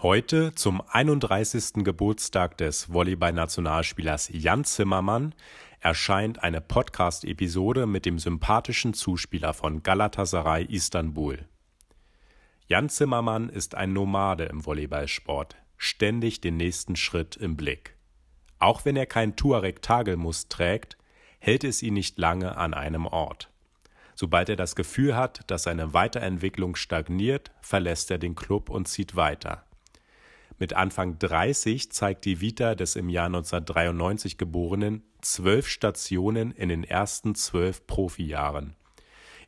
Heute, zum 31. Geburtstag des Volleyball-Nationalspielers Jan Zimmermann, erscheint eine Podcast-Episode mit dem sympathischen Zuspieler von Galatasaray Istanbul. Jan Zimmermann ist ein Nomade im Volleyballsport, ständig den nächsten Schritt im Blick. Auch wenn er kein Tuareg-Tagelmus trägt, hält es ihn nicht lange an einem Ort. Sobald er das Gefühl hat, dass seine Weiterentwicklung stagniert, verlässt er den Club und zieht weiter. Mit Anfang 30 zeigt die Vita des im Jahr 1993 Geborenen zwölf Stationen in den ersten zwölf Profijahren.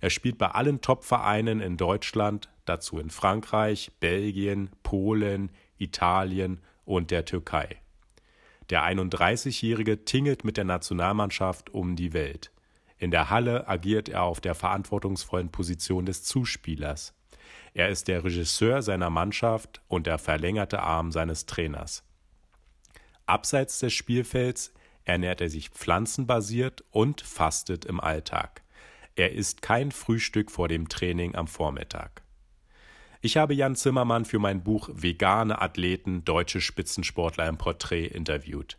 Er spielt bei allen Top-Vereinen in Deutschland, dazu in Frankreich, Belgien, Polen, Italien und der Türkei. Der 31-Jährige tingelt mit der Nationalmannschaft um die Welt. In der Halle agiert er auf der verantwortungsvollen Position des Zuspielers. Er ist der Regisseur seiner Mannschaft und der verlängerte Arm seines Trainers. Abseits des Spielfelds ernährt er sich pflanzenbasiert und fastet im Alltag. Er isst kein Frühstück vor dem Training am Vormittag. Ich habe Jan Zimmermann für mein Buch Vegane Athleten, deutsche Spitzensportler im Porträt interviewt.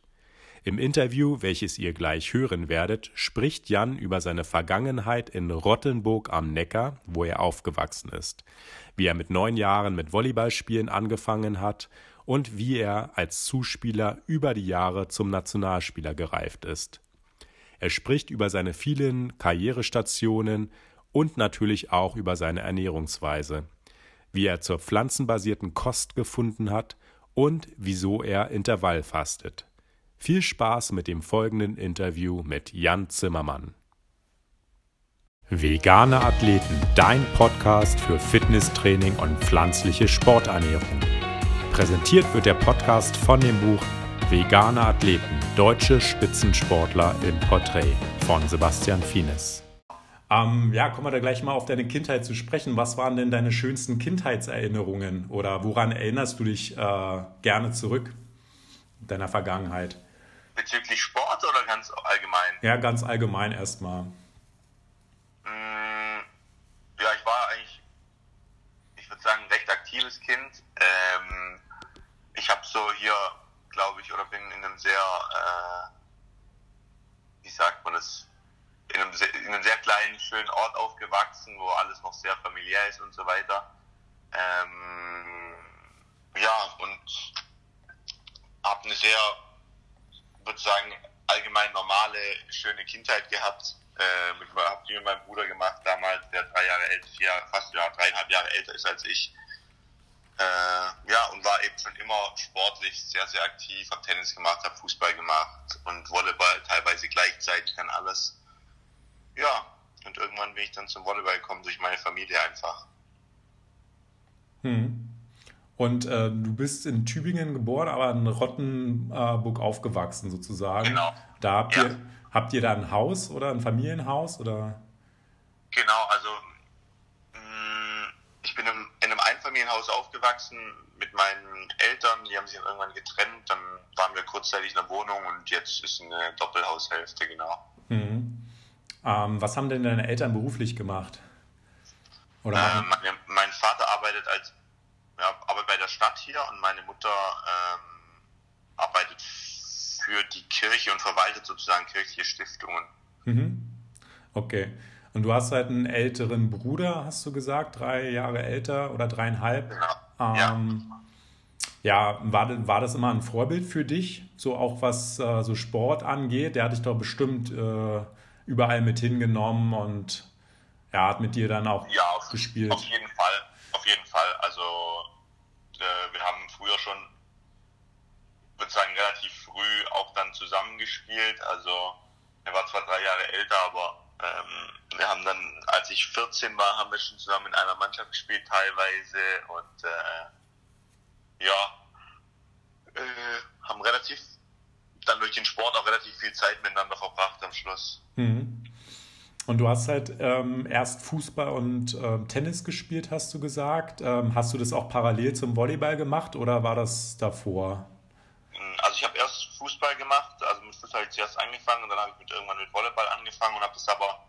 Im Interview, welches ihr gleich hören werdet, spricht Jan über seine Vergangenheit in Rottenburg am Neckar, wo er aufgewachsen ist, wie er mit neun Jahren mit Volleyballspielen angefangen hat und wie er als Zuspieler über die Jahre zum Nationalspieler gereift ist. Er spricht über seine vielen Karrierestationen und natürlich auch über seine Ernährungsweise, wie er zur pflanzenbasierten Kost gefunden hat und wieso er Intervall fastet. Viel Spaß mit dem folgenden Interview mit Jan Zimmermann. Vegane Athleten, dein Podcast für Fitnesstraining und pflanzliche Sporternährung. Präsentiert wird der Podcast von dem Buch Vegane Athleten, deutsche Spitzensportler im Porträt von Sebastian Fienes. Ähm, ja, kommen wir da gleich mal auf deine Kindheit zu sprechen. Was waren denn deine schönsten Kindheitserinnerungen oder woran erinnerst du dich äh, gerne zurück in deiner Vergangenheit? Bezüglich Sport oder ganz allgemein? Ja, ganz allgemein erstmal. Mm, ja, ich war eigentlich, ich würde sagen, ein recht aktives Kind. Ähm, ich habe so hier, glaube ich, oder bin in einem sehr, äh, wie sagt man das, in einem, sehr, in einem sehr kleinen, schönen Ort aufgewachsen, wo alles noch sehr familiär ist und so weiter. Ähm, ja, und habe eine sehr würde sagen, allgemein normale, schöne Kindheit gehabt. Äh, mit, hab die mit meinem Bruder gemacht, damals, der drei Jahre älter, vier, fast ja, dreieinhalb Jahre älter ist als ich. Äh, ja, und war eben schon immer sportlich sehr, sehr aktiv, habe Tennis gemacht, habe Fußball gemacht und Volleyball teilweise gleichzeitig dann alles. Ja, und irgendwann bin ich dann zum Volleyball gekommen durch meine Familie einfach. Hm. Und äh, du bist in Tübingen geboren, aber in Rottenburg aufgewachsen sozusagen. Genau. Da habt ihr, habt ihr da ein Haus oder ein Familienhaus oder? Genau, also mm, ich bin in, in einem Einfamilienhaus aufgewachsen mit meinen Eltern, die haben sich irgendwann getrennt, dann waren wir kurzzeitig in der Wohnung und jetzt ist eine Doppelhaushälfte, genau. Mhm. Ähm, was haben denn deine Eltern beruflich gemacht? Oder äh, meine, mein Vater arbeitet als ja, aber bei der Stadt hier und meine Mutter ähm, arbeitet für die Kirche und verwaltet sozusagen kirchliche Stiftungen. Mhm. Okay. Und du hast halt einen älteren Bruder, hast du gesagt, drei Jahre älter oder dreieinhalb. Genau. Ähm, ja. ja, war, war das immer ein Vorbild für dich, so auch was äh, so Sport angeht? Der hat dich doch bestimmt äh, überall mit hingenommen und ja, hat mit dir dann auch ja, auf, gespielt. Auf jeden Fall, auf jeden Fall. Also äh, wir haben früher schon, würde sagen, relativ früh auch dann zusammengespielt. Also er war zwar drei Jahre älter, aber ähm, wir haben dann, als ich 14 war, haben wir schon zusammen in einer Mannschaft gespielt teilweise und äh, ja, äh, haben relativ dann durch den Sport auch relativ viel Zeit miteinander verbracht am Schluss. Mhm. Und du hast halt ähm, erst Fußball und ähm, Tennis gespielt, hast du gesagt. Ähm, hast du das auch parallel zum Volleyball gemacht oder war das davor? Also ich habe erst Fußball gemacht, also mit Fußball habe ich zuerst angefangen und dann habe ich mit, irgendwann mit Volleyball angefangen und habe das aber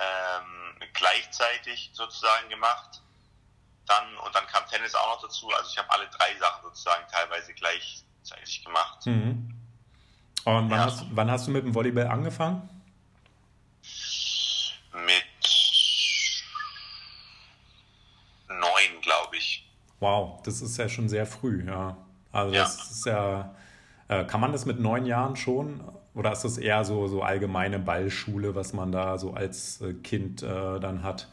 ähm, gleichzeitig sozusagen gemacht. dann und dann kam Tennis auch noch dazu. Also ich habe alle drei Sachen sozusagen teilweise gleichzeitig gemacht. Mhm. Und wann, ja. hast, wann hast du mit dem Volleyball angefangen? Mit neun, glaube ich. Wow, das ist ja schon sehr früh, ja. Also das ja. ist ja, äh, kann man das mit neun Jahren schon? Oder ist das eher so, so allgemeine Ballschule, was man da so als äh, Kind äh, dann hat?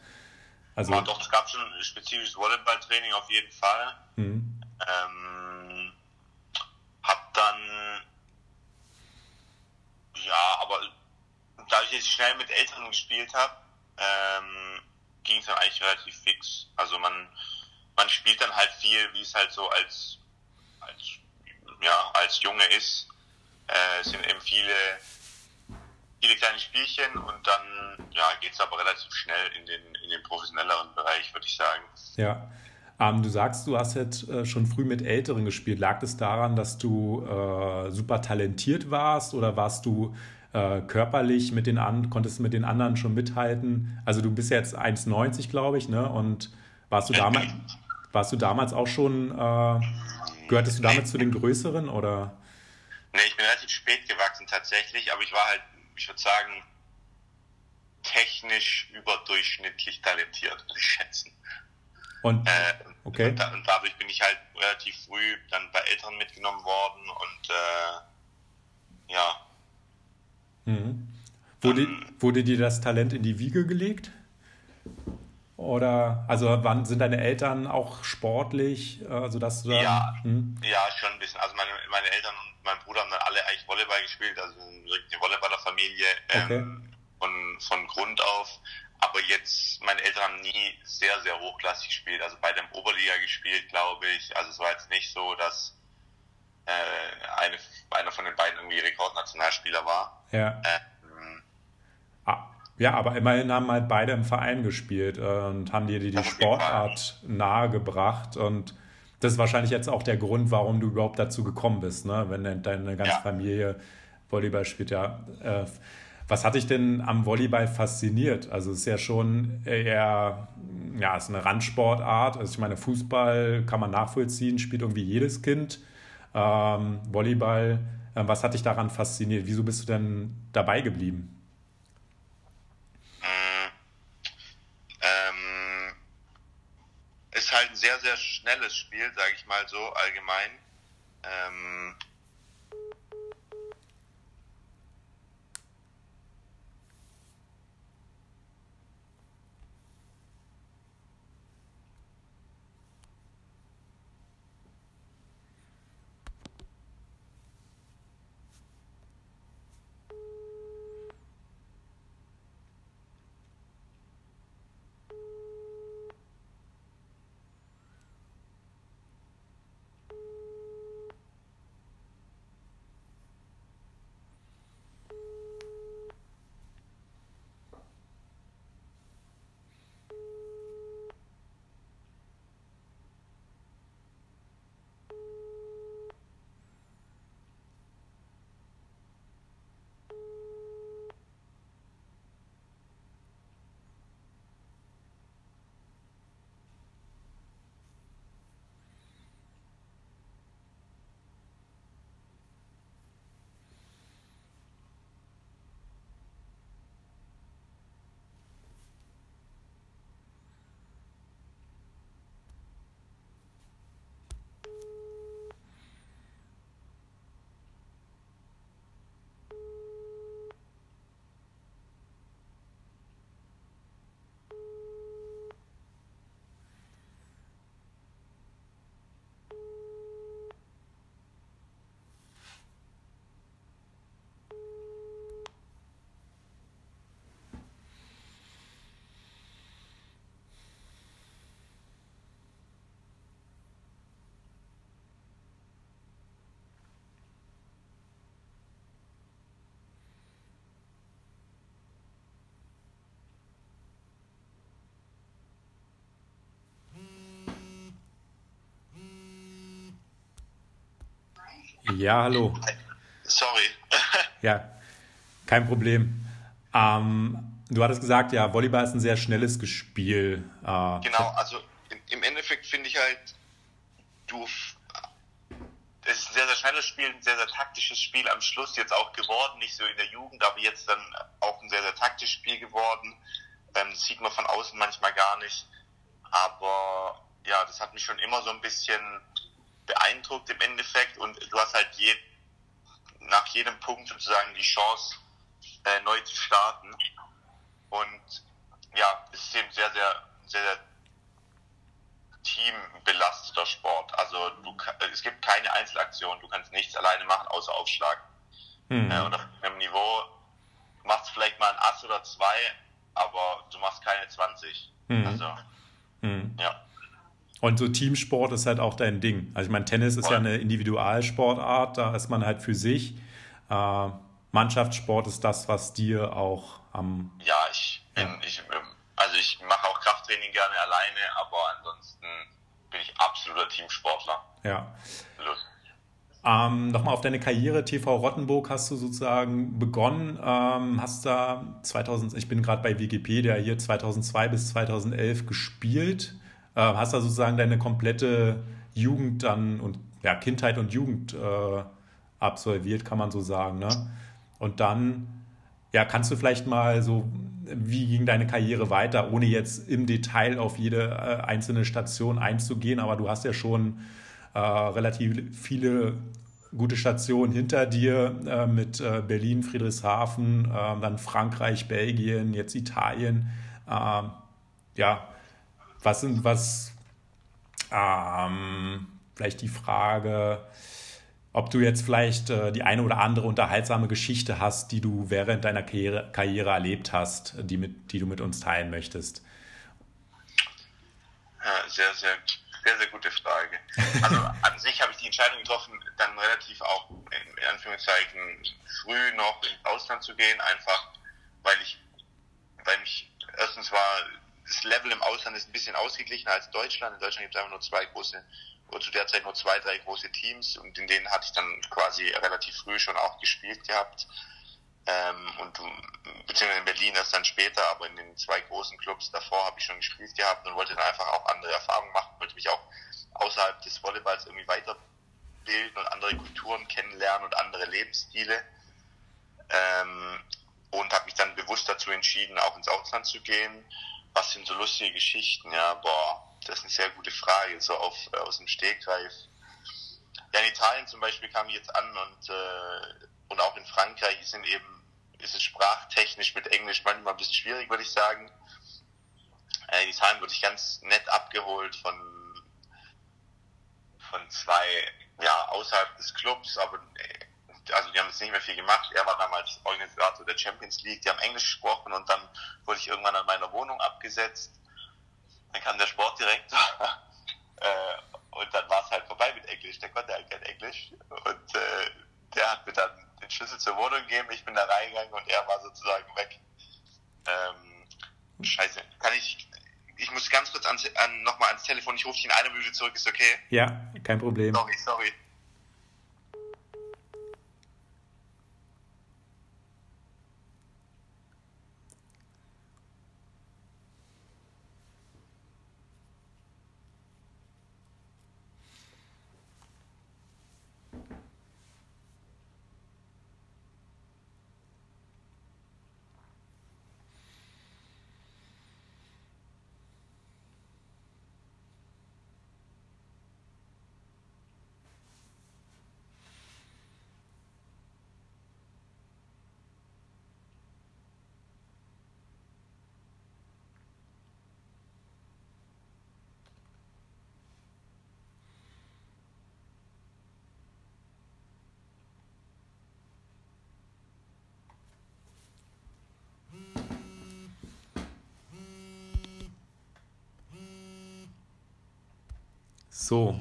Also, ja, doch, es gab schon ein spezifisches Volleyballtraining auf jeden Fall. Mhm. Ähm, hab dann, ja, aber da ich jetzt schnell mit Älteren gespielt habe, ähm, ging es dann eigentlich relativ fix. Also man, man spielt dann halt viel, wie es halt so als, als, ja, als Junge ist. Äh, es sind eben viele, viele kleine Spielchen und dann ja, geht es aber relativ schnell in den, in den professionelleren Bereich, würde ich sagen. Ja. Ähm, du sagst, du hast jetzt äh, schon früh mit Älteren gespielt. Lag es daran, dass du äh, super talentiert warst oder warst du äh, körperlich mit den an konntest mit den anderen schon mithalten? Also du bist jetzt 1,90 glaube ich, ne? Und warst du damals warst du damals auch schon äh, gehörtest du damals zu den größeren oder? Nee, ich bin relativ spät gewachsen tatsächlich, aber ich war halt, ich würde sagen, technisch überdurchschnittlich talentiert, würde ich schätzen. Und, äh, okay. und, und, dadurch bin ich halt relativ früh dann bei Eltern mitgenommen worden und äh, ja. Mhm. Wurde, dann, wurde dir das Talent in die Wiege gelegt? Oder, also wann sind deine Eltern auch sportlich, äh, sodass du dann, Ja, hm? ja, schon ein bisschen. Also meine, meine Eltern und mein Bruder haben dann alle eigentlich Volleyball gespielt, also eine Volleyballerfamilie. Ähm, okay von, von Grund auf. Aber jetzt, meine Eltern haben nie sehr, sehr hochklassig gespielt. Also bei dem Oberliga gespielt, glaube ich. Also es war jetzt nicht so, dass äh, eine, einer von den beiden irgendwie Rekordnationalspieler war. Ja. Ähm, ah, ja, aber immerhin haben halt beide im Verein gespielt äh, und haben dir die, die Sportart nahegebracht. Und das ist wahrscheinlich jetzt auch der Grund, warum du überhaupt dazu gekommen bist, ne? wenn deine ganze ja. Familie Volleyball spielt. Ja, äh, was hat dich denn am Volleyball fasziniert? Also es ist ja schon eher, ja, es ist eine Randsportart. Also ich meine, Fußball kann man nachvollziehen, spielt irgendwie jedes Kind. Ähm, Volleyball, äh, was hat dich daran fasziniert? Wieso bist du denn dabei geblieben? Mm, ähm, ist halt ein sehr, sehr schnelles Spiel, sage ich mal so allgemein. Ähm, Ja, hallo. Sorry. ja, kein Problem. Ähm, du hattest gesagt, ja, Volleyball ist ein sehr schnelles Spiel. Äh, genau, also im Endeffekt finde ich halt, du es ist ein sehr, sehr schnelles Spiel, ein sehr, sehr taktisches Spiel am Schluss jetzt auch geworden, nicht so in der Jugend, aber jetzt dann auch ein sehr, sehr taktisches Spiel geworden. Ähm, das sieht man von außen manchmal gar nicht. Aber ja, das hat mich schon immer so ein bisschen beeindruckt im Endeffekt und du hast halt je, nach jedem Punkt sozusagen die Chance, äh, neu zu starten. Und ja, es ist eben sehr, sehr, sehr, sehr teambelasteter Sport. Also du, es gibt keine Einzelaktion, du kannst nichts alleine machen, außer aufschlagen. Mhm. Äh, und auf einem Niveau, machst vielleicht mal ein Ass oder zwei, aber du machst keine 20. Mhm. Also, mhm. ja. Und so Teamsport ist halt auch dein Ding. Also ich meine, Tennis ist ja eine Individualsportart, da ist man halt für sich. Äh, Mannschaftssport ist das, was dir auch am... Ja, ich bin, ja. ich, also ich mache auch Krafttraining gerne alleine, aber ansonsten bin ich absoluter Teamsportler. Ja. Ähm, Nochmal auf deine Karriere, TV Rottenburg hast du sozusagen begonnen. Ähm, hast da 2000, ich bin gerade bei Wikipedia hier 2002 bis 2011 gespielt. Äh, hast da sozusagen deine komplette Jugend dann und ja, Kindheit und Jugend äh, absolviert, kann man so sagen. Ne? Und dann, ja, kannst du vielleicht mal so, wie ging deine Karriere weiter, ohne jetzt im Detail auf jede äh, einzelne Station einzugehen, aber du hast ja schon äh, relativ viele gute Stationen hinter dir äh, mit äh, Berlin, Friedrichshafen, äh, dann Frankreich, Belgien, jetzt Italien. Ähm, ja, was sind, was, ähm, vielleicht die Frage, ob du jetzt vielleicht äh, die eine oder andere unterhaltsame Geschichte hast, die du während deiner Karriere, Karriere erlebt hast, die, mit, die du mit uns teilen möchtest. Ja, sehr, sehr, sehr, sehr gute Frage. Also an sich habe ich die Entscheidung getroffen, dann relativ auch in, in Anführungszeichen früh noch ins Ausland zu gehen, einfach weil ich, weil mich erstens war das Level im Ausland ist ein bisschen ausgeglichener als Deutschland. In Deutschland gibt es einfach nur zwei große oder zu der Zeit nur zwei, drei große Teams und in denen hatte ich dann quasi relativ früh schon auch gespielt gehabt. Ähm, und beziehungsweise in Berlin erst dann später, aber in den zwei großen Clubs davor habe ich schon gespielt gehabt und wollte dann einfach auch andere Erfahrungen machen, wollte mich auch außerhalb des Volleyballs irgendwie weiterbilden und andere Kulturen kennenlernen und andere Lebensstile. Ähm, und habe mich dann bewusst dazu entschieden, auch ins Ausland zu gehen. Was sind so lustige Geschichten? Ja, boah, das ist eine sehr gute Frage, so auf, äh, aus dem Stegreif. Ja, in Italien zum Beispiel kam ich jetzt an und, äh, und auch in Frankreich sind eben, ist es sprachtechnisch mit Englisch manchmal ein bisschen schwierig, würde ich sagen. Äh, in Italien wurde ich ganz nett abgeholt von, von zwei, ja, außerhalb des Clubs, aber äh, also die haben jetzt nicht mehr viel gemacht. Er war damals Organisator der Champions League, die haben Englisch gesprochen und dann wurde ich irgendwann an meiner Wohnung abgesetzt dann kam der Sportdirektor äh, und dann war es halt vorbei mit Englisch. Der konnte halt kein Englisch und äh, der hat mir dann den Schlüssel zur Wohnung gegeben. Ich bin da reingegangen und er war sozusagen weg. Ähm, scheiße, kann ich ich muss ganz kurz an, an, nochmal ans Telefon. Ich rufe dich in einer Minute zurück. Ist okay? Ja, kein Problem. Sorry, sorry. So.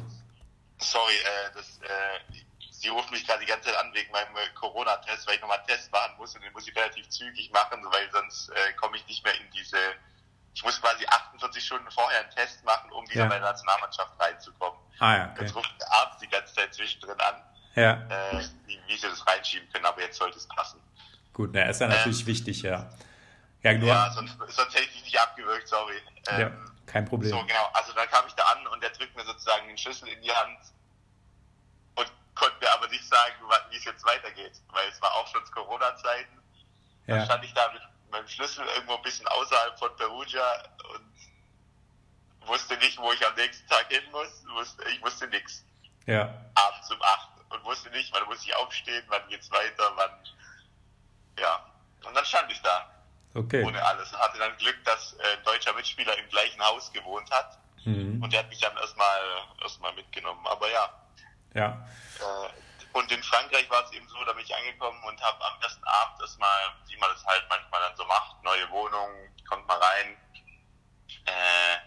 Sorry, äh, das, äh, sie ruft mich gerade die ganze Zeit an wegen meinem äh, Corona-Test, weil ich nochmal einen Test machen muss und den muss ich relativ zügig machen, weil sonst äh, komme ich nicht mehr in diese. Ich muss quasi 48 Stunden vorher einen Test machen, um wieder ja. bei der Nationalmannschaft reinzukommen. Ah, ja, okay. Jetzt ruft der Arzt die ganze Zeit zwischendrin an, ja. äh, wie, wie sie das reinschieben können, aber jetzt sollte es passen. Gut, na, ist ja natürlich ähm, wichtig, ja. Ja, ja sonst, sonst hätte ich dich nicht abgewürgt, sorry. Ähm, ja, kein Problem. So, genau. Also da kam ich da an und der drückt mir sozusagen den Schlüssel in die Hand und konnte mir aber nicht sagen, wie es jetzt weitergeht, weil es war auch schon Corona-Zeiten. Ja. Dann stand ich da mit meinem Schlüssel irgendwo ein bisschen außerhalb von Perugia und wusste nicht, wo ich am nächsten Tag hin muss. Ich wusste nichts. Ja. Abends um acht und wusste nicht, wann muss ich aufstehen, wann geht's weiter, wann. Ja. Und dann stand ich da. Okay. Ohne alles. Und hatte dann Glück, dass äh, ein deutscher Mitspieler im gleichen Haus gewohnt hat. Mhm. Und der hat mich dann erstmal erstmal mitgenommen. Aber ja. Ja. Äh, und in Frankreich war es eben so, da bin ich angekommen und habe am ersten Abend erstmal, wie man das halt manchmal dann so macht, neue Wohnung, kommt mal rein. Äh,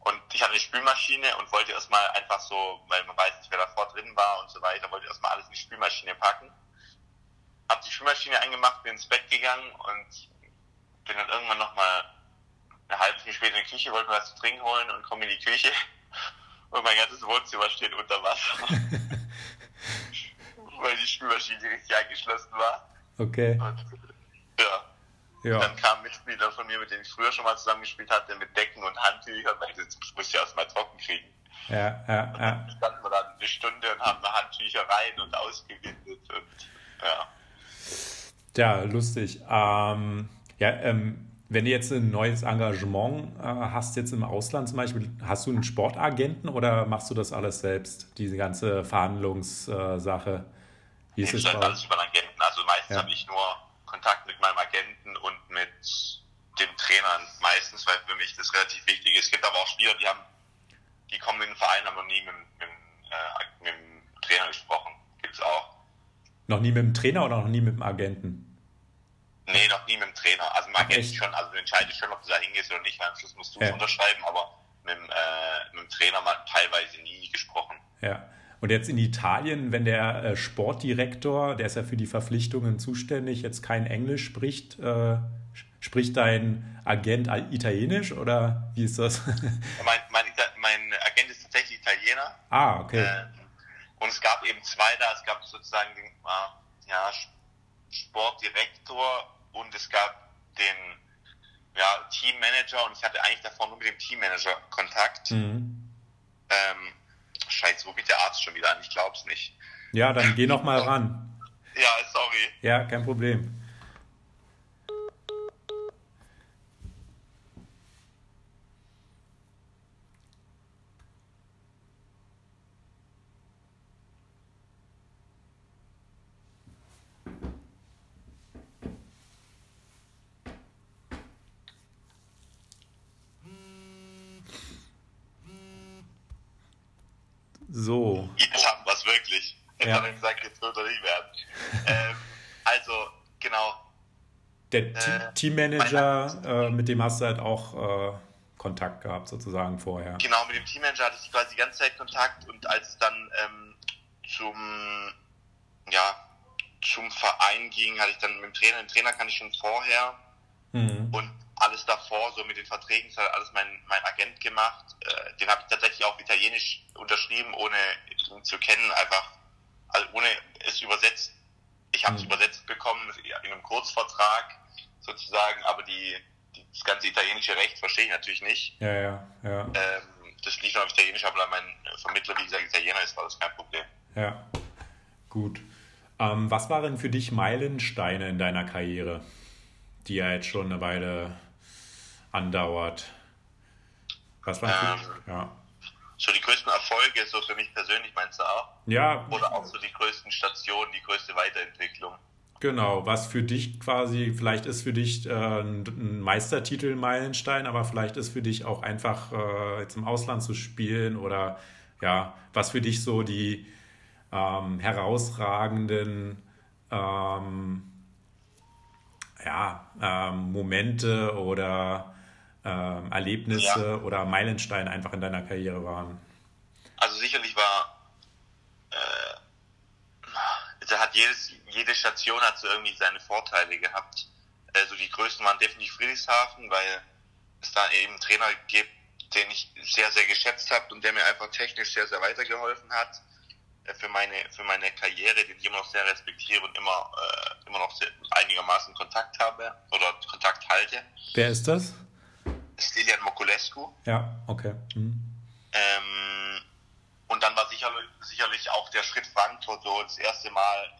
und ich hatte eine Spülmaschine und wollte erstmal einfach so, weil man weiß nicht, wer davor drin war und so weiter, wollte erstmal alles in die Spülmaschine packen. Hab die Spülmaschine eingemacht, bin ins Bett gegangen und bin dann irgendwann nochmal eine halbe Stunde später in die Küche, wollte mir was zu trinken holen und komme in die Küche und mein ganzes Wohnzimmer steht unter Wasser. Weil die Spülmaschine richtig eingeschlossen war. Okay. Und, ja. ja. Dann kam ein Mitspieler von mir, mit dem ich früher schon mal zusammengespielt hatte, mit Decken und Handtüchern, weil ich das muss ja erstmal trocken kriegen. Ja, ja, ja. Standen wir dann eine Stunde und haben Handtücher rein und ausgewindet und ja. Ja, lustig. Ähm, ja, ähm, wenn du jetzt ein neues Engagement äh, hast, jetzt im Ausland zum Beispiel, hast du einen Sportagenten oder machst du das alles selbst, diese ganze Verhandlungssache? Wie ist es alles über Agenten. Also meistens ja. habe ich nur Kontakt mit meinem Agenten und mit dem Trainer meistens, weil für mich das relativ wichtig ist. Es gibt aber auch Spieler, die haben, die kommen in den Verein, noch nie mit, mit, äh, mit dem Trainer gesprochen. Gibt es auch. Noch nie mit dem Trainer oder noch nie mit dem Agenten? Nee, noch nie mit dem Trainer. Also man kennt schon, also du entscheidest schon, ob du da hingehst oder nicht, weil am Schluss musst du es ja. unterschreiben, aber mit, äh, mit dem Trainer mal teilweise nie gesprochen. Ja. Und jetzt in Italien, wenn der äh, Sportdirektor, der ist ja für die Verpflichtungen zuständig, jetzt kein Englisch spricht, äh, spricht dein Agent Italienisch oder wie ist das? mein, mein, mein Agent ist tatsächlich Italiener. Ah, okay. Äh, und es gab eben zwei da, es gab sozusagen den äh, ja, Sportdirektor und es gab den ja, Teammanager und ich hatte eigentlich davor nur mit dem Teammanager Kontakt. Mhm. Ähm, scheiße, wo geht der Arzt schon wieder an? Ich glaub's nicht. Ja, dann geh noch mal ran. Ja, sorry. Ja, kein Problem. So. Jetzt haben wir es wirklich. Jetzt ja. haben wir gesagt, jetzt wird er nicht werden. ähm, also, genau. Der äh, Teammanager, äh, mit dem hast du halt auch äh, Kontakt gehabt, sozusagen vorher. Genau, mit dem Teammanager hatte ich quasi die ganze Zeit Kontakt und als es dann ähm, zum, ja, zum Verein ging, hatte ich dann mit dem Trainer, den Trainer kann ich schon vorher mhm. und alles davor, so mit den Verträgen, das hat alles mein, mein Agent gemacht. Äh, den habe ich tatsächlich auch italienisch unterschrieben, ohne ihn zu kennen, einfach also ohne es übersetzt. Ich habe es mhm. übersetzt bekommen in einem Kurzvertrag sozusagen, aber die, die, das ganze italienische Recht verstehe ich natürlich nicht. Ja, ja, ja. Ähm, das lief noch auf Italienisch, aber mein Vermittler, wie gesagt, Italiener ist, war das kein Problem. Ja, gut. Ähm, was waren für dich Meilensteine in deiner Karriere, die ja jetzt schon eine Weile andauert? Was war ähm, für, ja. So die größten Erfolge, so für mich persönlich meinst du auch? Ja. Oder auch so die größten Stationen, die größte Weiterentwicklung? Genau, was für dich quasi, vielleicht ist für dich äh, ein Meistertitel Meilenstein, aber vielleicht ist für dich auch einfach äh, jetzt im Ausland zu spielen oder ja, was für dich so die ähm, herausragenden ähm, ja, ähm, Momente oder ähm, Erlebnisse ja. oder Meilensteine einfach in deiner Karriere waren? Also sicherlich war, äh, hat jedes, jede Station hat so irgendwie seine Vorteile gehabt. Also die größten waren definitiv Friedrichshafen, weil es da eben einen Trainer gibt, den ich sehr, sehr geschätzt habe und der mir einfach technisch sehr, sehr weitergeholfen hat. äh, für meine, für meine Karriere, den ich immer noch sehr respektiere und immer, äh, immer noch sehr, einigermaßen Kontakt habe oder Kontakt halte. Wer ist das? Stilian Mokulescu. Ja, okay. Mhm. Ähm, und dann war sicherlich, sicherlich auch der Schritt Frankfurt so das erste Mal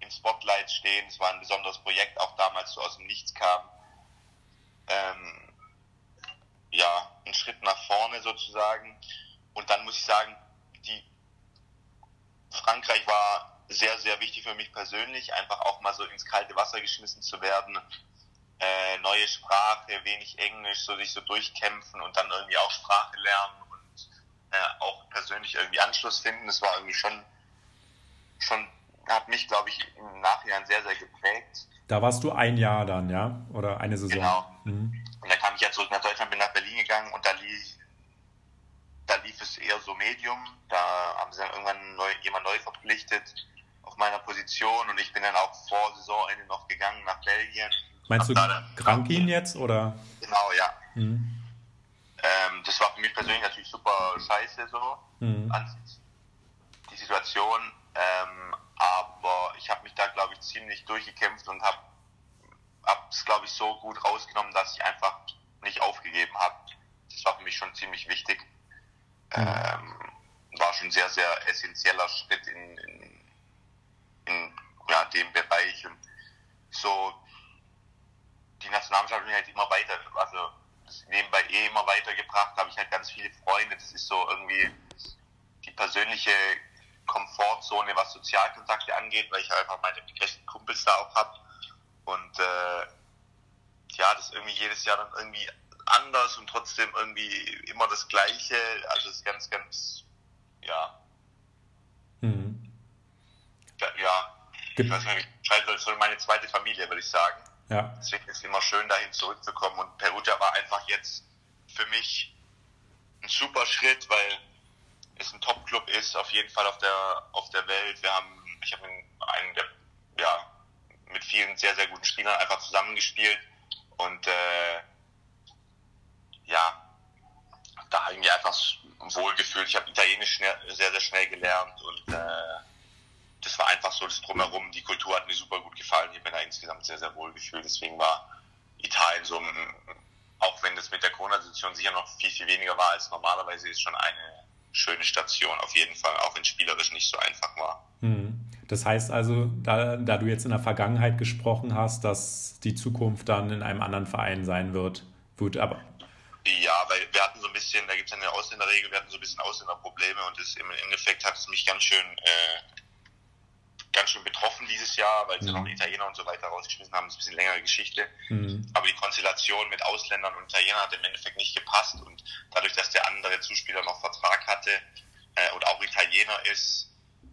im Spotlight stehen. Es war ein besonderes Projekt, auch damals so aus dem Nichts kam. Ähm, ja, ein Schritt nach vorne sozusagen. Und dann muss ich sagen, die Frankreich war sehr, sehr wichtig für mich persönlich, einfach auch mal so ins kalte Wasser geschmissen zu werden. Äh, neue Sprache, wenig Englisch, so sich so durchkämpfen und dann irgendwie auch Sprache lernen und äh, auch persönlich irgendwie Anschluss finden. Das war irgendwie schon, schon, hat mich, glaube ich, im Nachhinein sehr, sehr geprägt. Da warst du ein Jahr dann, ja? Oder eine Saison? Genau. Mhm. Und dann kam ich ja zurück nach Deutschland, bin nach Berlin gegangen und da lief, da lief es eher so Medium. Da haben sie dann irgendwann neu, jemand neu verpflichtet auf meiner Position und ich bin dann auch vor Saisonende noch gegangen nach Belgien. Meinst du Krankin jetzt oder? Genau, ja. Mhm. Ähm, das war für mich persönlich natürlich super scheiße so, mhm. die Situation. Ähm, aber ich habe mich da, glaube ich, ziemlich durchgekämpft und habe es, glaube ich, so gut rausgenommen, dass ich einfach nicht aufgegeben habe. Das war für mich schon ziemlich wichtig. Mhm. Ähm, war schon ein sehr, sehr essentieller Schritt in, in, in ja, dem Bereich. Und so, die Nationalmannschaft hat mich halt immer weiter, also das nebenbei eh immer weitergebracht, habe ich halt ganz viele Freunde. Das ist so irgendwie die persönliche Komfortzone, was Sozialkontakte angeht, weil ich einfach meine besten Kumpels da auch habe. Und äh, ja, das ist irgendwie jedes Jahr dann irgendwie anders und trotzdem irgendwie immer das Gleiche. Also es ist ganz, ganz, ja. Mhm. Ja, ja. ich weiß nicht, ich so meine zweite Familie, würde ich sagen. Ja. Deswegen ist es immer schön, dahin zurückzukommen. Und Perugia war einfach jetzt für mich ein super Schritt, weil es ein Top-Club ist, auf jeden Fall auf der, auf der Welt. Wir haben, ich habe einen der, ja, mit vielen sehr, sehr guten Spielern einfach zusammengespielt und äh, ja, da habe ich mich einfach wohl gefühlt. Ich habe Italienisch schnell, sehr, sehr schnell gelernt und äh, das war einfach so das Drumherum. Die Kultur hat mir super gut gefallen. Ich habe mir da insgesamt sehr, sehr wohl gefühlt. Deswegen war Italien so, auch wenn das mit der Corona-Situation sicher noch viel, viel weniger war als normalerweise, ist schon eine schöne Station auf jeden Fall, auch wenn spielerisch nicht so einfach war. Mhm. Das heißt also, da, da du jetzt in der Vergangenheit gesprochen hast, dass die Zukunft dann in einem anderen Verein sein wird, wird aber. Ja, weil wir hatten so ein bisschen, da gibt es eine Ausländerregel, wir hatten so ein bisschen Ausländerprobleme und das, im Endeffekt hat es mich ganz schön äh, ganz schön betroffen dieses Jahr, weil sie mhm. noch Italiener und so weiter rausgeschmissen haben. Das ist ein bisschen längere Geschichte. Mhm. Aber die Konstellation mit Ausländern und Italienern hat im Endeffekt nicht gepasst. Und dadurch, dass der andere Zuspieler noch Vertrag hatte äh, und auch Italiener ist,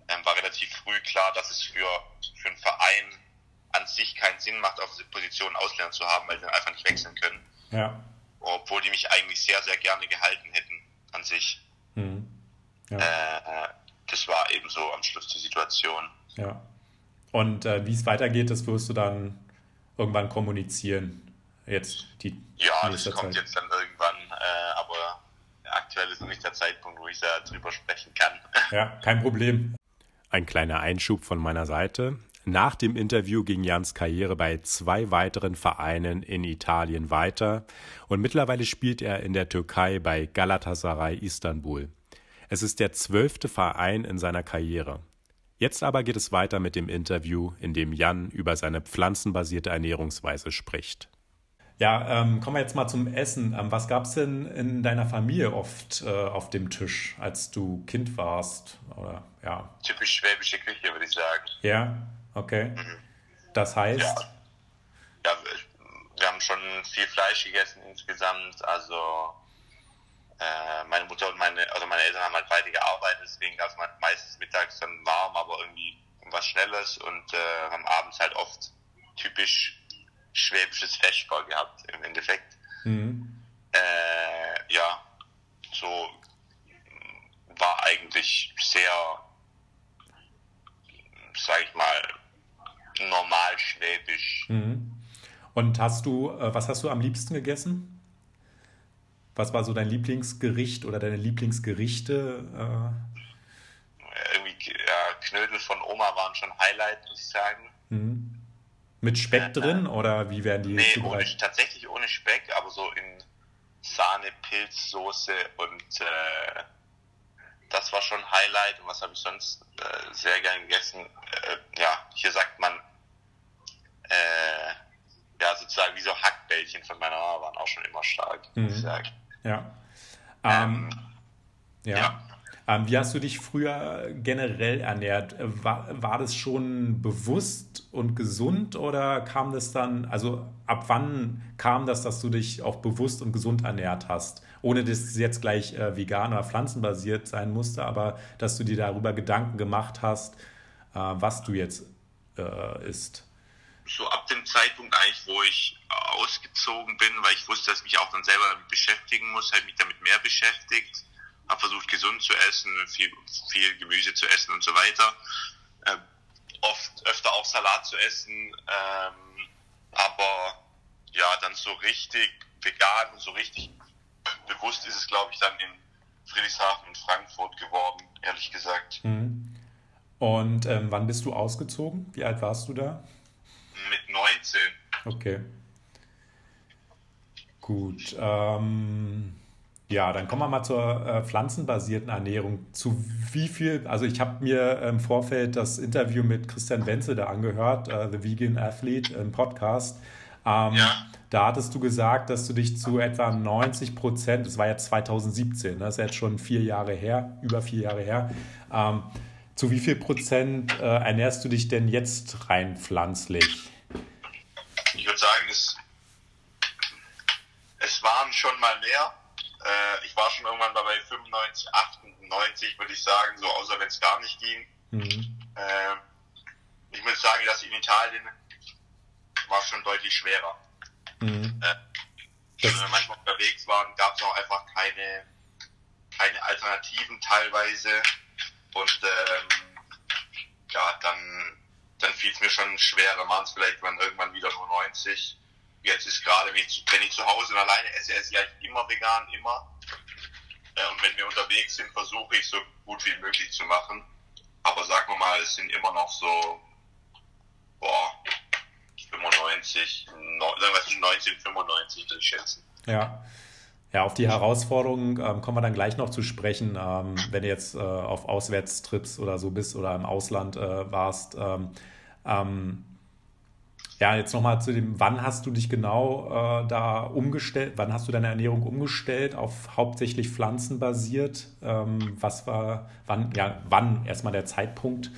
äh, war relativ früh klar, dass es für, für einen Verein an sich keinen Sinn macht, auf diese Position Ausländer zu haben, weil sie einfach nicht wechseln können. Ja. Obwohl die mich eigentlich sehr, sehr gerne gehalten hätten an sich. Mhm. Ja. Äh, das war eben so am Schluss die Situation. Ja. Und äh, wie es weitergeht, das wirst du dann irgendwann kommunizieren. Jetzt die Ja, das kommt Zeit. jetzt dann irgendwann, äh, aber aktuell ist noch nicht der Zeitpunkt, wo ich da drüber sprechen kann. Ja, kein Problem. Ein kleiner Einschub von meiner Seite. Nach dem Interview ging Jans Karriere bei zwei weiteren Vereinen in Italien weiter und mittlerweile spielt er in der Türkei bei Galatasaray Istanbul. Es ist der zwölfte Verein in seiner Karriere. Jetzt aber geht es weiter mit dem Interview, in dem Jan über seine pflanzenbasierte Ernährungsweise spricht. Ja, ähm, kommen wir jetzt mal zum Essen. Ähm, was gab es denn in deiner Familie oft äh, auf dem Tisch, als du Kind warst? Oder, ja. Typisch schwäbische Küche, würde ich sagen. Ja, okay. Mhm. Das heißt? Ja. ja, wir haben schon viel Fleisch gegessen insgesamt. Also äh, meine Mutter und meine, also meine Eltern haben halt beide gearbeitet, deswegen gab es meistens mittags dann warm, aber irgendwie was Schnelles und äh, haben abends halt oft typisch schwäbisches Feschbar gehabt im Endeffekt. Mhm. Äh, ja, so war eigentlich sehr, sag ich mal, normal schwäbisch. Mhm. Und hast du, äh, was hast du am liebsten gegessen? Was war so dein Lieblingsgericht oder deine Lieblingsgerichte? Äh? Irgendwie, ja, Lebensmittel von Oma waren schon Highlight, muss ich sagen. Mhm. Mit Speck äh, drin oder wie werden die nee, ohne, tatsächlich ohne Speck, aber so in Sahne, Pilzsoße und äh, das war schon Highlight. Und was habe ich sonst äh, sehr gern gegessen? Äh, ja, hier sagt man äh, ja sozusagen wie so Hackbällchen von meiner Mama waren auch schon immer stark, mhm. muss ich mhm. sagen. Ja. Ähm, ähm, ja. ja. Ähm, wie hast du dich früher generell ernährt? War, war das schon bewusst und gesund oder kam das dann, also ab wann kam das, dass du dich auch bewusst und gesund ernährt hast? Ohne dass es jetzt gleich äh, vegan oder pflanzenbasiert sein musste, aber dass du dir darüber Gedanken gemacht hast, äh, was du jetzt äh, isst. So ab dem Zeitpunkt eigentlich, wo ich ausgezogen bin, weil ich wusste, dass ich mich auch dann selber damit beschäftigen muss, halt mich damit mehr beschäftigt habe versucht gesund zu essen, viel, viel Gemüse zu essen und so weiter. Äh, oft öfter auch Salat zu essen, ähm, aber ja, dann so richtig vegan und so richtig bewusst ist es, glaube ich, dann in Friedrichshafen und Frankfurt geworden, ehrlich gesagt. Mhm. Und ähm, wann bist du ausgezogen? Wie alt warst du da? Mit 19. Okay. Gut. Ähm, ja, dann kommen wir mal zur äh, pflanzenbasierten Ernährung. Zu wie viel, also ich habe mir im Vorfeld das Interview mit Christian Wenzel da angehört, äh, The Vegan Athlete im Podcast. Ähm, ja. Da hattest du gesagt, dass du dich zu etwa 90 Prozent, das war ja 2017, ne, das ist jetzt schon vier Jahre her, über vier Jahre her, ähm, zu wie viel Prozent äh, ernährst du dich denn jetzt rein pflanzlich? Sagen, es, es waren schon mal mehr äh, ich war schon irgendwann bei 95, 98, würde ich sagen, so außer wenn es gar nicht ging. Mhm. Äh, ich muss sagen, dass in Italien war es schon deutlich schwerer. Mhm. Äh, wenn wir manchmal unterwegs waren, gab es auch einfach keine, keine Alternativen teilweise. Und ähm, ja, dann, dann fiel es mir schon schwer. Dann waren es vielleicht irgendwann wieder nur 90 jetzt ist gerade, wenn ich zu Hause und alleine esse, esse ich eigentlich immer vegan, immer. Äh, und wenn wir unterwegs sind, versuche ich so gut wie möglich zu machen. Aber sagen wir mal, es sind immer noch so, boah, 95, no, sagen wir zwischen 90 und 95, würde ich schätzen. Ja. Ja, auf die Herausforderungen ähm, kommen wir dann gleich noch zu sprechen, ähm, wenn du jetzt äh, auf Auswärtstrips oder so bist oder im Ausland äh, warst. Ähm, ähm ja, jetzt nochmal zu dem, wann hast du dich genau äh, da umgestellt, wann hast du deine Ernährung umgestellt auf hauptsächlich pflanzenbasiert? Ähm, was war, wann, ja, wann erstmal der Zeitpunkt?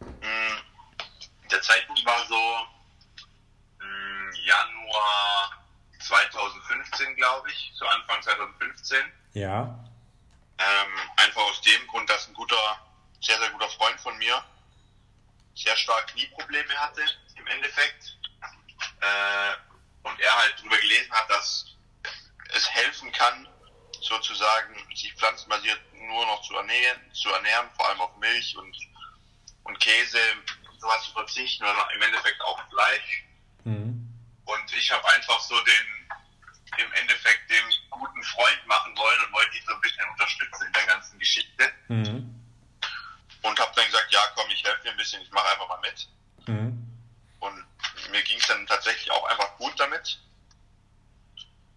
Mm, der Zeitpunkt war so mm, Januar 2015, glaube ich, so Anfang 2015. Ja. Ähm, einfach aus dem Grund, dass ein guter, sehr, sehr guter Freund von mir sehr stark Knieprobleme hatte im Endeffekt. Äh, und er halt darüber gelesen hat, dass es helfen kann, sozusagen sich pflanzenbasiert nur noch zu ernähren, zu ernähren, vor allem auf Milch und, und Käse und sowas zu verzichten, oder im Endeffekt auch Fleisch. Mhm. Und ich habe einfach so den, im Endeffekt den guten Freund machen wollen und wollte ihn so ein bisschen unterstützen in der ganzen Geschichte. Mhm. Und habe dann gesagt, ja komm, ich helfe dir ein bisschen, ich mache einfach mal mit. Mhm. Und mir ging es dann tatsächlich auch einfach gut damit.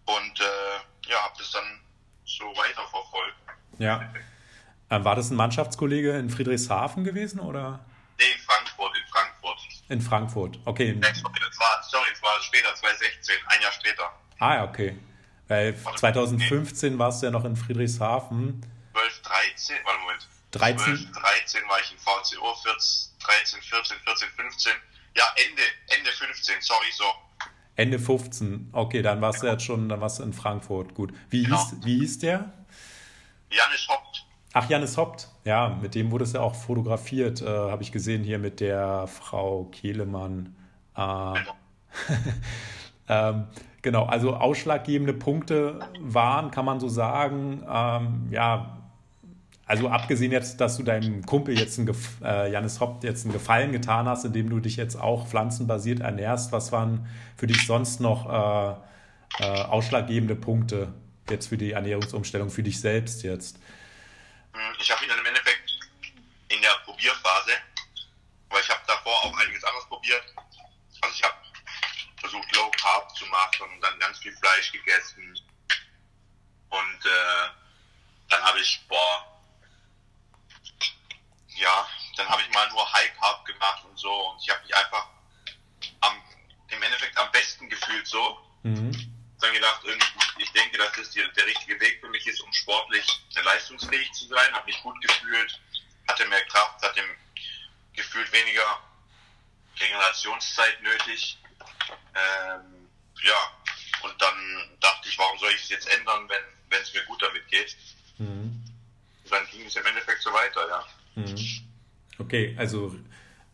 Und äh, ja, habe das dann so weiterverfolgt. Ja. Ähm, war das ein Mannschaftskollege in Friedrichshafen gewesen oder? Nee, in Frankfurt, in Frankfurt. In Frankfurt, okay. Sorry, das war, sorry, das war später, 2016, ein Jahr später. Ah ja, okay. Weil 2015 warst du ja noch in Friedrichshafen. 12, 13, warte Moment. 13? 12, 13 war ich in VCO, 14, 13, 14, 14, 15. Ja, Ende, Ende 15, sorry, so. Ende 15, okay, dann warst genau. du jetzt schon, dann warst du in Frankfurt, gut. Wie, genau. hieß, wie hieß der? Janis Haupt. Ach, Janis Haupt, ja, mit dem wurde es ja auch fotografiert, äh, habe ich gesehen hier mit der Frau Kehlemann. Äh, genau. ähm, genau, also ausschlaggebende Punkte waren, kann man so sagen, ähm, ja, also abgesehen jetzt, dass du deinem Kumpel jetzt, ein, äh, Janis Hopp, jetzt einen Gefallen getan hast, indem du dich jetzt auch pflanzenbasiert ernährst, was waren für dich sonst noch äh, äh, ausschlaggebende Punkte jetzt für die Ernährungsumstellung, für dich selbst jetzt? Hm, ich habe ihn dann im Endeffekt in der Probierphase, weil ich habe davor auch einiges anderes probiert. Also ich habe versucht Low Carb zu machen und dann ganz viel Fleisch gegessen und äh, dann habe ich boah ja dann habe ich mal nur High Carb gemacht und so und ich habe mich einfach am, im Endeffekt am besten gefühlt so. Mhm. Dann gedacht, ich denke, dass das der, der richtige Weg für mich ist, um sportlich leistungsfähig zu sein. Habe mich gut gefühlt, hatte mehr Kraft, hatte gefühlt weniger Regenerationszeit nötig. Ähm, ja, und dann dachte ich, warum soll ich es jetzt ändern, wenn es mir gut damit geht? Mhm. Und dann ging es im Endeffekt so weiter, ja. Mhm. Okay, also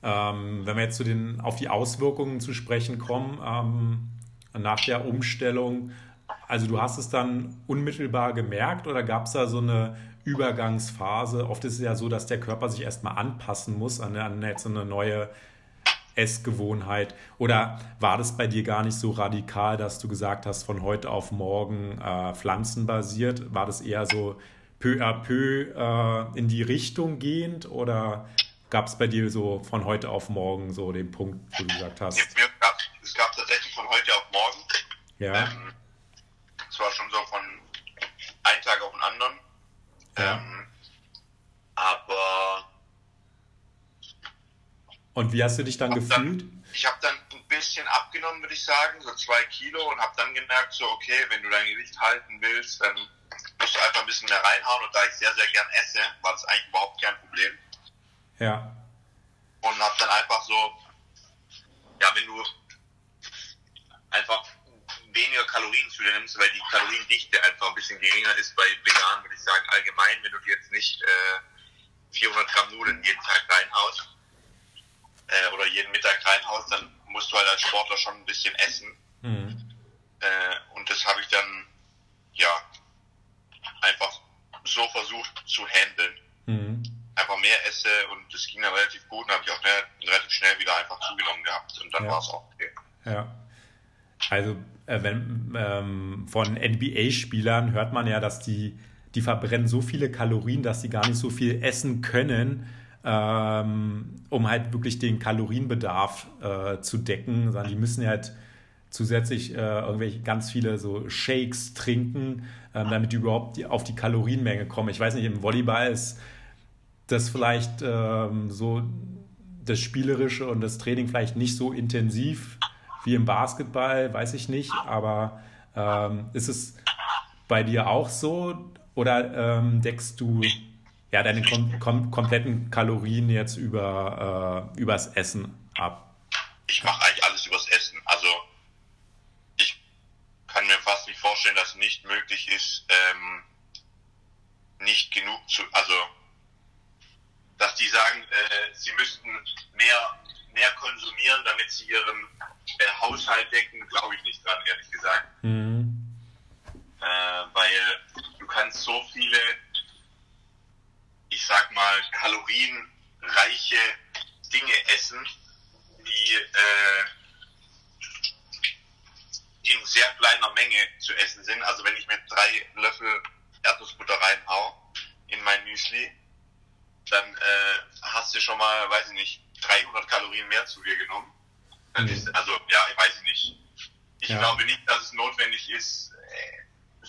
ähm, wenn wir jetzt zu den, auf die Auswirkungen zu sprechen kommen, ähm, nach der Umstellung, also du hast es dann unmittelbar gemerkt oder gab es da so eine Übergangsphase? Oft ist es ja so, dass der Körper sich erstmal anpassen muss an, an jetzt eine neue Essgewohnheit. Oder war das bei dir gar nicht so radikal, dass du gesagt hast, von heute auf morgen äh, pflanzenbasiert? War das eher so peu à peu äh, in die Richtung gehend oder gab es bei dir so von heute auf morgen so den Punkt, wo du gesagt hast? Es gab, es gab tatsächlich von heute auf morgen. Ja. Ähm, es war schon so von einem Tag auf den anderen. Ja. Ähm, aber. Und wie hast du dich dann gefühlt? Dann, ich habe dann ein bisschen abgenommen, würde ich sagen, so zwei Kilo und habe dann gemerkt, so okay, wenn du dein Gewicht halten willst, dann musst du einfach ein bisschen mehr reinhauen. Und da ich sehr, sehr gern esse, war das eigentlich überhaupt kein Problem. Ja. Und hab dann einfach so, ja, wenn du einfach weniger Kalorien zu dir nimmst, weil die Kaloriendichte einfach ein bisschen geringer ist bei vegan, würde ich sagen, allgemein, wenn du dir jetzt nicht äh, 400 Gramm Nudeln jeden Tag reinhaust äh, oder jeden Mittag reinhaust, dann musst du halt als Sportler schon ein bisschen essen. Mhm. Äh, und das habe ich dann, ja, einfach so versucht zu handeln. Mhm einfach mehr esse und das ging dann relativ gut und habe ich auch schnell, relativ schnell wieder einfach zugenommen gehabt und dann ja. war es auch okay. Ja. Also äh, wenn ähm, von NBA-Spielern hört man ja, dass die, die verbrennen so viele Kalorien, dass sie gar nicht so viel essen können, ähm, um halt wirklich den Kalorienbedarf äh, zu decken, sondern die müssen halt zusätzlich äh, irgendwelche ganz viele so Shakes trinken, ähm, damit die überhaupt auf die Kalorienmenge kommen. Ich weiß nicht, im Volleyball ist das vielleicht ähm, so das Spielerische und das Training vielleicht nicht so intensiv wie im Basketball, weiß ich nicht, aber ähm, ist es bei dir auch so oder ähm, deckst du ja deine kom kom kompletten Kalorien jetzt über äh, übers Essen ab? Ich mache eigentlich alles übers Essen. Also ich kann mir fast nicht vorstellen, dass es nicht möglich ist, ähm, nicht genug zu, also dass die sagen, äh, sie müssten mehr, mehr konsumieren, damit sie ihren äh, Haushalt decken, glaube ich nicht dran, ehrlich gesagt. Mhm. Äh, weil du kannst so viele, ich sag mal, kalorienreiche Dinge essen, die äh, in sehr kleiner Menge zu essen sind. Also wenn ich mir drei Löffel Erdnussbutter reinhau in mein Müsli, dann äh, hast du schon mal, weiß ich nicht, 300 Kalorien mehr zu dir genommen. Mhm. Ist, also ja, ich weiß nicht. Ich ja. glaube nicht, dass es notwendig ist, äh,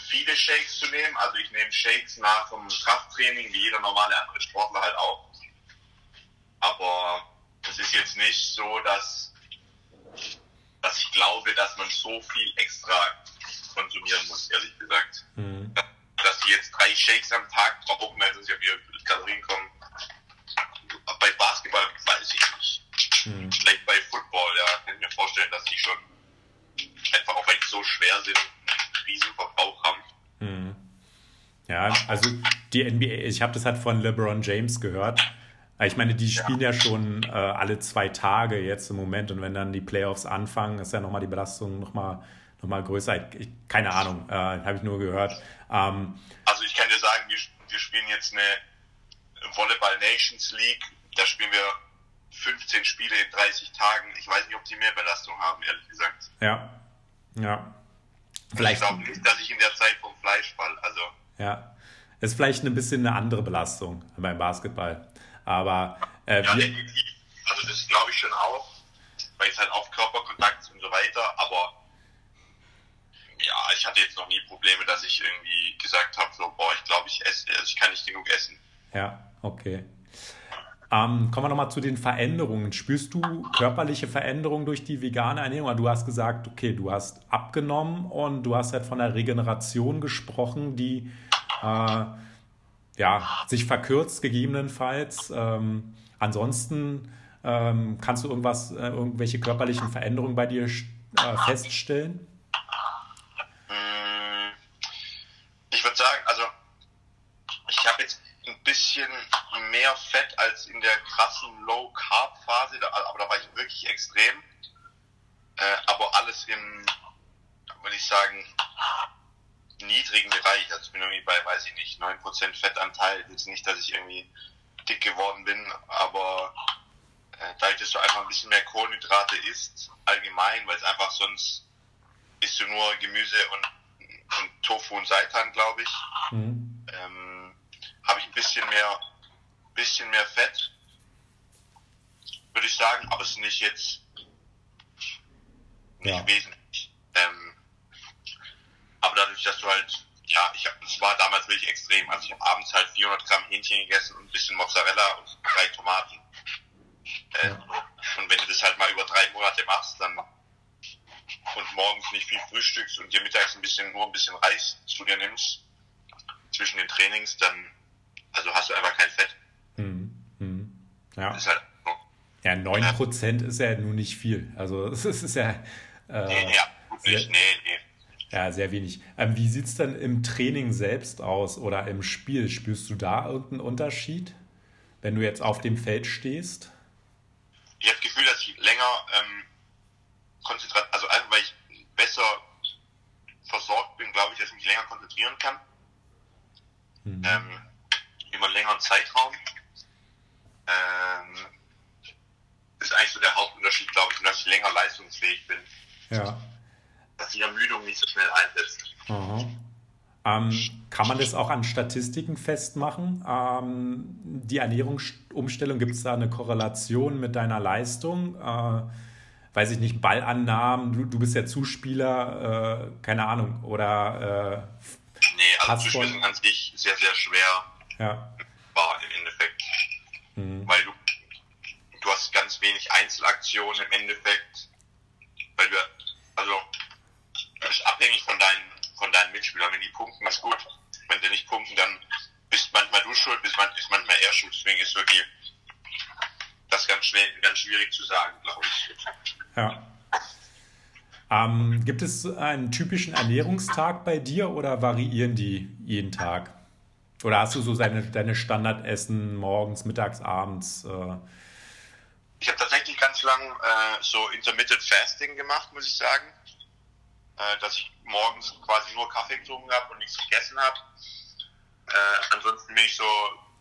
viele Shakes zu nehmen. Also ich nehme Shakes nach dem Krafttraining, wie jeder normale andere Sportler halt auch. Aber es ist jetzt nicht so, dass, dass ich glaube, dass man so viel extra konsumieren muss, ehrlich gesagt. Mhm. Dass die jetzt drei Shakes am Tag brauchen, weil sonst ja wieder Kalorien kommen, bei Basketball weiß ich nicht. Hm. Vielleicht bei Football, ja, kann ich mir vorstellen, dass die schon einfach auch weil die so schwer sind, einen riesen Verbrauch haben. Hm. Ja, also die NBA, ich habe das halt von LeBron James gehört. Ich meine, die spielen ja, ja schon äh, alle zwei Tage jetzt im Moment und wenn dann die Playoffs anfangen, ist ja nochmal die Belastung nochmal noch mal größer. Ich, keine Ahnung, äh, habe ich nur gehört. Ähm, also ich kann dir sagen, wir, wir spielen jetzt eine Volleyball Nations League, da spielen wir 15 Spiele in 30 Tagen. Ich weiß nicht, ob die mehr Belastung haben, ehrlich gesagt. Ja. Ja. Vielleicht. Ich glaube nicht, dass ich in der Zeit vom Fleisch fall. Also. Ja. Ist vielleicht ein bisschen eine andere Belastung beim Basketball. Aber Äh, ja, definitiv. Also das glaube ich schon auch, weil es halt auch Körperkontakt und so weiter, aber ja, ich hatte jetzt noch nie Probleme, dass ich irgendwie gesagt habe, so, boah, ich glaube, ich esse, also ich kann nicht genug essen. Ja, okay. Ähm, kommen wir nochmal zu den Veränderungen. Spürst du körperliche Veränderungen durch die vegane Ernährung? Du hast gesagt, okay, du hast abgenommen und du hast halt von der Regeneration gesprochen, die äh, ja, sich verkürzt gegebenenfalls. Ähm, ansonsten ähm, kannst du irgendwas, äh, irgendwelche körperlichen Veränderungen bei dir äh, feststellen? Ich würde sagen, also ich habe jetzt bisschen mehr Fett als in der krassen Low-Carb-Phase, aber da war ich wirklich extrem. Äh, aber alles im, würde ich sagen, niedrigen Bereich. Also ich bin irgendwie bei, weiß ich nicht, 9% Fettanteil. Jetzt nicht, dass ich irgendwie dick geworden bin, aber äh, dadurch, dass du einfach ein bisschen mehr Kohlenhydrate isst, allgemein, weil es einfach sonst isst du nur Gemüse und, und Tofu und Seitan, glaube ich. Mhm. Habe ich ein bisschen mehr, bisschen mehr Fett, würde ich sagen, aber es ist nicht jetzt nicht ja. wesentlich. Ähm, aber dadurch, dass du halt, ja, ich hab, es war damals wirklich extrem. Also ich habe abends halt 400 Gramm Hähnchen gegessen und ein bisschen Mozzarella und drei Tomaten. Äh, ja. Und wenn du das halt mal über drei Monate machst, dann und morgens nicht viel frühstückst und dir mittags ein bisschen nur ein bisschen Reis zu dir nimmst zwischen den Trainings, dann also hast du einfach kein Fett. Hm, hm. Ja. Das ist halt so. Ja, 9% ja. ist ja nun nicht viel. Also es ist ja. Äh, nee, ja, gut sehr, nicht. Nee, nee. Ja, sehr wenig. Ähm, wie sieht es denn im Training selbst aus oder im Spiel? Spürst du da irgendeinen Unterschied, wenn du jetzt auf dem Feld stehst? Ich habe das Gefühl, dass ich länger ähm, konzentriert, also einfach weil ich besser versorgt bin, glaube ich, dass ich mich länger konzentrieren kann. Mhm. Ähm, über einen längeren Zeitraum. Ähm, ist eigentlich so der Hauptunterschied, glaube ich, dass ich länger leistungsfähig bin. Ja. Dass die Ermüdung nicht so schnell einsetzt. Ähm, kann man das auch an Statistiken festmachen? Ähm, die Ernährungsumstellung, gibt es da eine Korrelation mit deiner Leistung? Äh, weiß ich nicht, Ballannahmen, du, du bist ja Zuspieler, äh, keine Ahnung, oder äh, Nee, also Zuspielen von... an sich sehr, sehr schwer ja. war im Endeffekt. Mhm. Weil du, du hast ganz wenig Einzelaktionen im Endeffekt. Weil du, also, du bist abhängig von deinen, von deinen Mitspielern. Wenn die punkten, ist gut. Wenn die nicht punkten, dann bist manchmal du schuld, bist, man, ist manchmal er schuld. Deswegen ist wirklich das ganz, schwer, ganz schwierig zu sagen, glaube ich. Ja. Ähm, gibt es einen typischen Ernährungstag bei dir oder variieren die jeden Tag? Oder hast du so seine, deine Standardessen morgens, mittags, abends? Äh? Ich habe tatsächlich ganz lang äh, so Intermittent Fasting gemacht, muss ich sagen. Äh, dass ich morgens quasi nur Kaffee getrunken habe und nichts gegessen habe. Äh, ansonsten bin ich so,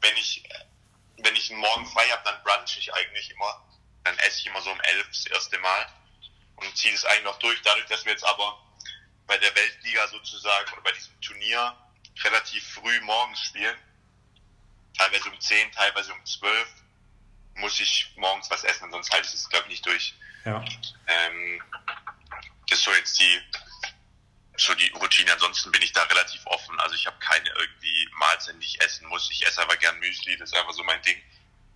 wenn ich, wenn ich einen Morgen frei habe, dann brunch ich eigentlich immer. Dann esse ich immer so um elf das erste Mal und ziehe das eigentlich noch durch. Dadurch, dass wir jetzt aber bei der Weltliga sozusagen oder bei diesem Turnier relativ früh morgens spielen. Teilweise um 10, teilweise um 12 muss ich morgens was essen, sonst halte ich es, glaube ich, nicht durch. Ja. Ähm, das ist so jetzt die, so die Routine. Ansonsten bin ich da relativ offen. Also ich habe keine irgendwie Mahlzeiten, die ich essen muss. Ich esse aber gern Müsli, das ist einfach so mein Ding.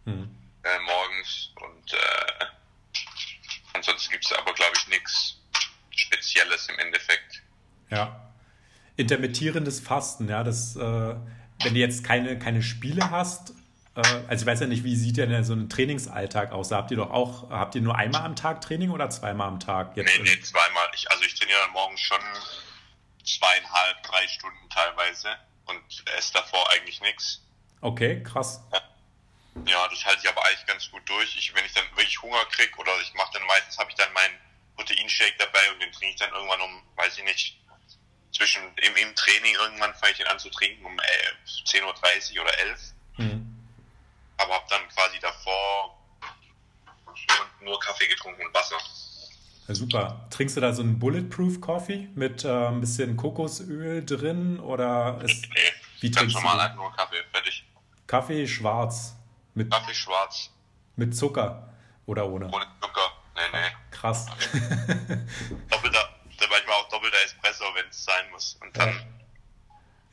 Mhm. Äh, morgens und äh, ansonsten gibt es aber, glaube ich, nichts Spezielles im Endeffekt. Ja intermittierendes Fasten, ja, das, äh, wenn du jetzt keine, keine Spiele hast, äh, also ich weiß ja nicht, wie sieht denn so ein Trainingsalltag aus? habt ihr doch auch, habt ihr nur einmal am Tag Training oder zweimal am Tag? Jetzt nee, nee, zweimal. Ich, also ich trainiere dann morgens schon zweieinhalb, drei Stunden teilweise und esse davor eigentlich nichts. Okay, krass. Ja, das halte ich aber eigentlich ganz gut durch. Ich, wenn ich dann wirklich Hunger kriege oder ich mache dann meistens, habe ich dann meinen Proteinshake dabei und den trinke ich dann irgendwann um, weiß ich nicht, zwischen im, im Training irgendwann fange ich den an zu trinken um äh, 10.30 Uhr oder 11 mhm. Aber habe dann quasi davor nur Kaffee getrunken und Wasser. Ja, super. Trinkst du da so einen Bulletproof Coffee mit äh, ein bisschen Kokosöl drin oder ist, nee, wie ganz normal halt nur Kaffee, fertig. Kaffee schwarz. Mit Kaffee schwarz. Mit Zucker oder ohne? Ohne Zucker, nee, nee. Krass. doppelter, manchmal auch doppelter Espresso, wenn es sein muss. Und dann.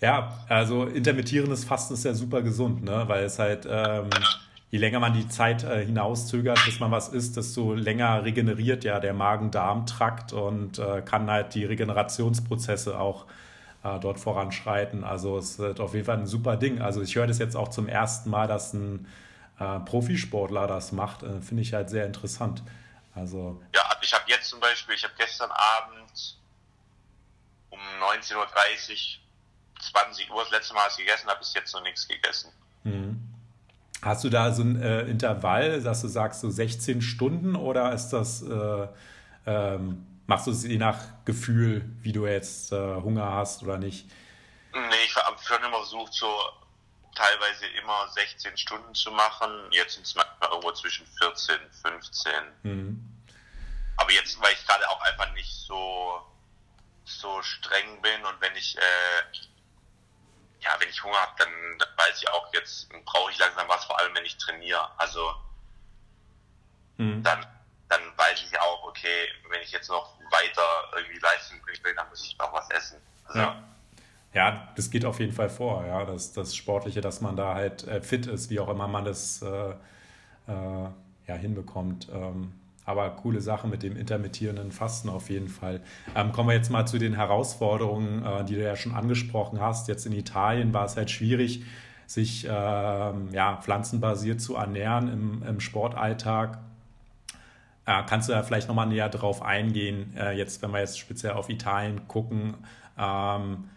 Ja. also intermittierendes Fasten ist ja super gesund, ne? Weil es halt, ähm, je länger man die Zeit äh, hinauszögert, bis man was isst, desto länger regeneriert ja der Magen-Darm-Trakt und äh, kann halt die Regenerationsprozesse auch äh, dort voranschreiten. Also es ist auf jeden Fall ein super Ding. Also ich höre das jetzt auch zum ersten Mal, dass ein äh, Profisportler das macht. Äh, Finde ich halt sehr interessant. Also ja, ich habe jetzt zum Beispiel, ich habe gestern Abend um 19.30 Uhr, 20 Uhr das letzte Mal gegessen, habe bis jetzt noch nichts gegessen. Mhm. Hast du da so ein äh, Intervall, dass du sagst, so 16 Stunden oder ist das, äh, ähm, machst du es je nach Gefühl, wie du jetzt äh, Hunger hast oder nicht? Nee, ich habe schon immer versucht, so teilweise immer 16 Stunden zu machen. Jetzt sind es manchmal irgendwo zwischen 14, 15. Mhm. Aber jetzt, weil ich gerade auch einfach nicht so, so streng bin und wenn ich, äh, ja, wenn ich Hunger habe, dann, dann, weiß ich auch, jetzt brauche ich langsam was, vor allem wenn ich trainiere. Also mhm. dann, dann weiß ich auch, okay, wenn ich jetzt noch weiter irgendwie Leistung bringen will, dann muss ich auch was essen. Also, ja. Ja, das geht auf jeden Fall vor, ja, das, das Sportliche, dass man da halt äh, fit ist, wie auch immer man das äh, äh, ja, hinbekommt. Ähm, aber coole Sache mit dem intermittierenden Fasten auf jeden Fall. Ähm, kommen wir jetzt mal zu den Herausforderungen, äh, die du ja schon angesprochen hast. Jetzt in Italien war es halt schwierig, sich ähm, ja, pflanzenbasiert zu ernähren im, im Sportalltag. Äh, kannst du da vielleicht nochmal näher drauf eingehen, äh, jetzt, wenn wir jetzt speziell auf Italien gucken? Ähm,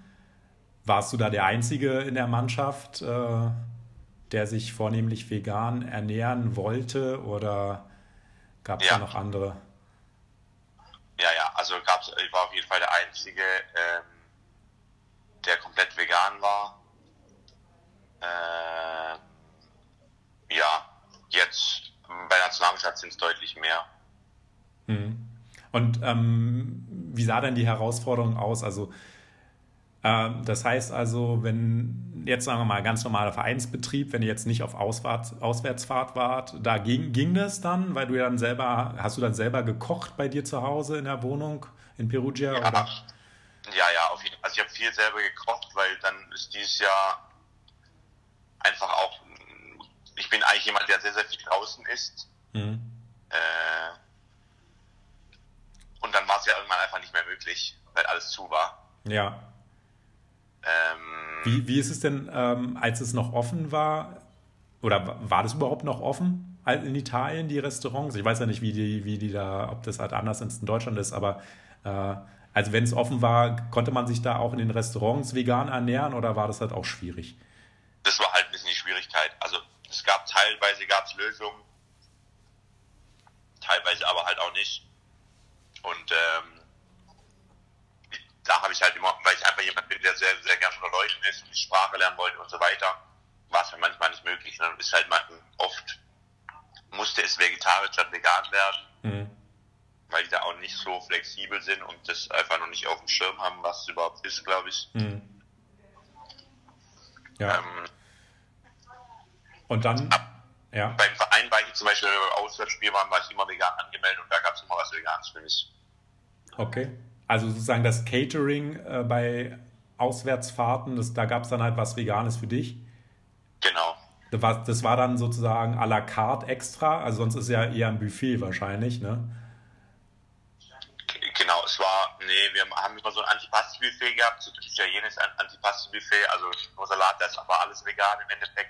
warst du da der Einzige in der Mannschaft, äh, der sich vornehmlich vegan ernähren wollte oder gab es ja. da noch andere? Ja, ja, also gab's, ich war auf jeden Fall der Einzige, ähm, der komplett vegan war. Äh, ja, jetzt bei der Nationalmannschaft sind es deutlich mehr. Mhm. Und ähm, wie sah denn die Herausforderung aus? Also das heißt also, wenn jetzt sagen wir mal ganz normaler Vereinsbetrieb, wenn ihr jetzt nicht auf Auswärts, Auswärtsfahrt wart, da ging, ging das dann, weil du ja dann selber, hast du dann selber gekocht bei dir zu Hause in der Wohnung in Perugia? Ja, oder? ja, ja, auf jeden Fall. Also ich habe viel selber gekocht, weil dann ist dieses Jahr einfach auch, ich bin eigentlich jemand, der sehr, sehr viel draußen isst. Mhm. Äh, und dann war es ja irgendwann einfach nicht mehr möglich, weil alles zu war. Ja. Ähm, wie, wie ist es denn, ähm, als es noch offen war? Oder war das überhaupt noch offen in Italien, die Restaurants? Ich weiß ja nicht, wie die, wie die da, ob das halt anders als in Deutschland ist, aber äh, also wenn es offen war, konnte man sich da auch in den Restaurants vegan ernähren oder war das halt auch schwierig? Das war halt ein bisschen die Schwierigkeit. Also es gab teilweise gab's Lösungen, teilweise aber halt auch nicht. Und ähm, da habe ich halt immer, weil ich einfach jemand bin, der sehr, sehr gerne unter Leuten ist und die Sprache lernen wollte und so weiter, war es halt manchmal nicht möglich. Dann ist halt mal oft, musste es vegetarisch statt vegan werden, mhm. weil die da auch nicht so flexibel sind und das einfach noch nicht auf dem Schirm haben, was es überhaupt ist, glaube ich. Mhm. Ja. Ähm, und dann, ab, ja. Beim Verein war ich zum Beispiel, wenn wir Auswärtsspiel waren, war ich immer vegan angemeldet und da gab es immer was Veganes für mich. Okay. Also sozusagen das Catering äh, bei Auswärtsfahrten, das, da gab es dann halt was Veganes für dich. Genau. Das war, das war dann sozusagen à la carte extra, also sonst ist ja eher ein Buffet wahrscheinlich, ne? Genau, es war, nee, wir haben immer so ein Antipasti-Buffet gehabt, so ein italienisches Antipasti-Buffet, also nur Salat, das ist aber alles vegan im Endeffekt.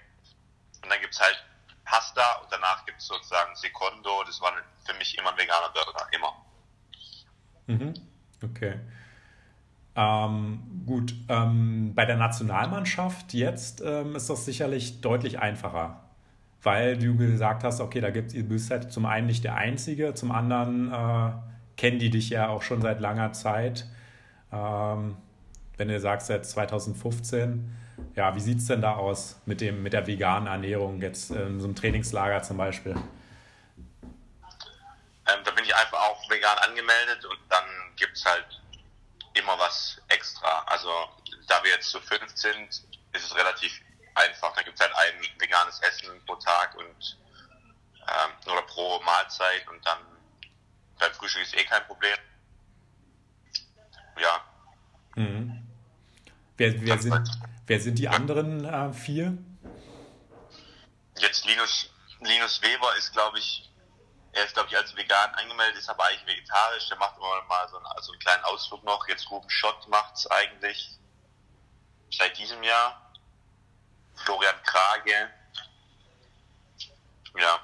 Und dann gibt es halt Pasta und danach gibt es sozusagen Secondo, das war für mich immer ein veganer Burger, immer. Mhm. Okay. Ähm, gut, ähm, bei der Nationalmannschaft jetzt ähm, ist das sicherlich deutlich einfacher, weil du gesagt hast, okay, da gibt du bist halt zum einen nicht der Einzige, zum anderen äh, kennen die dich ja auch schon seit langer Zeit. Ähm, wenn du sagst, seit 2015, ja, wie sieht es denn da aus mit, dem, mit der veganen Ernährung jetzt in so einem Trainingslager zum Beispiel? Ähm, da bin ich einfach auch vegan angemeldet und dann gibt es halt immer was extra. Also da wir jetzt zu fünf sind, ist es relativ einfach. Da gibt es halt ein veganes Essen pro Tag und ähm, Mahlzeit und dann beim Frühstück ist eh kein Problem. Ja. Mhm. Wer, wer, sind, wer sind die anderen äh, vier? Jetzt Linus, Linus Weber ist, glaube ich, er ist, glaube ich, als vegan angemeldet, ist aber eigentlich vegetarisch. Der macht immer mal so einen, also einen kleinen Ausflug noch. Jetzt Ruben Schott macht's eigentlich seit diesem Jahr. Florian Krage. Ja.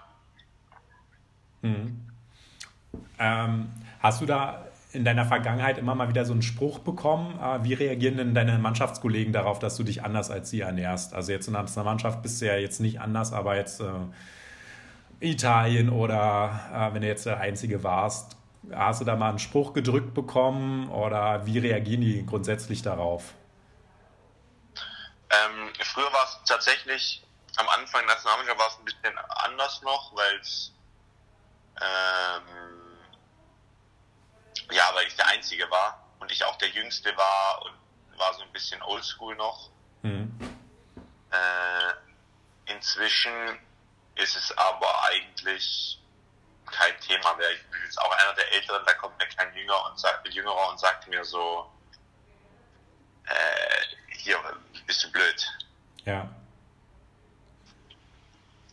Mhm. Ähm, hast du da in deiner Vergangenheit immer mal wieder so einen Spruch bekommen? Äh, wie reagieren denn deine Mannschaftskollegen darauf, dass du dich anders als sie ernährst? Also jetzt in der Mannschaft bist du ja jetzt nicht anders, aber jetzt äh, Italien oder äh, wenn du jetzt der Einzige warst, hast du da mal einen Spruch gedrückt bekommen oder wie reagieren die grundsätzlich darauf? Ähm, früher war es tatsächlich, am Anfang Nationalmannschaft war es ein bisschen anders noch, weil es ähm, ja, weil ich der Einzige war und ich auch der Jüngste war und war so ein bisschen oldschool noch. Mhm. Äh, inzwischen ist es aber eigentlich kein Thema mehr. Ich bin jetzt auch einer der Älteren, da kommt mir kein Jünger und sagt, Jüngerer und sagt mir so, äh, hier, bist du blöd. Ja.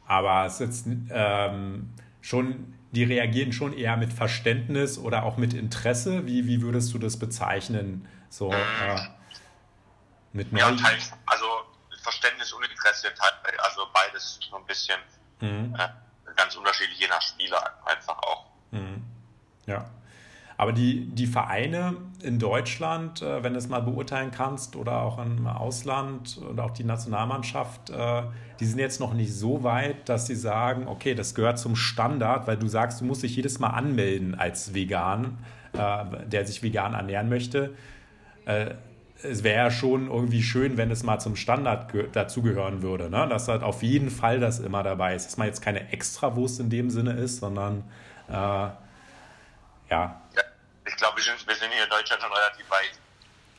Aber es ist ähm, schon die reagieren schon eher mit Verständnis oder auch mit Interesse. Wie, wie würdest du das bezeichnen? So äh, mit Ja, teils, also Verständnis und Interesse, also beides so ein bisschen mhm. äh, ganz unterschiedlich, je nach Spieler einfach auch. Mhm. Ja. Aber die, die Vereine in Deutschland, äh, wenn du es mal beurteilen kannst, oder auch im Ausland oder auch die Nationalmannschaft, äh, die sind jetzt noch nicht so weit, dass sie sagen, okay, das gehört zum Standard, weil du sagst, du musst dich jedes Mal anmelden als Vegan, äh, der sich vegan ernähren möchte. Es wäre ja schon irgendwie schön, wenn es mal zum Standard dazugehören würde, ne? dass halt auf jeden Fall das immer dabei ist, dass man jetzt keine Extrawurst in dem Sinne ist, sondern äh, ja. ja ich glaube, wir sind, wir sind hier in Deutschland schon relativ weit.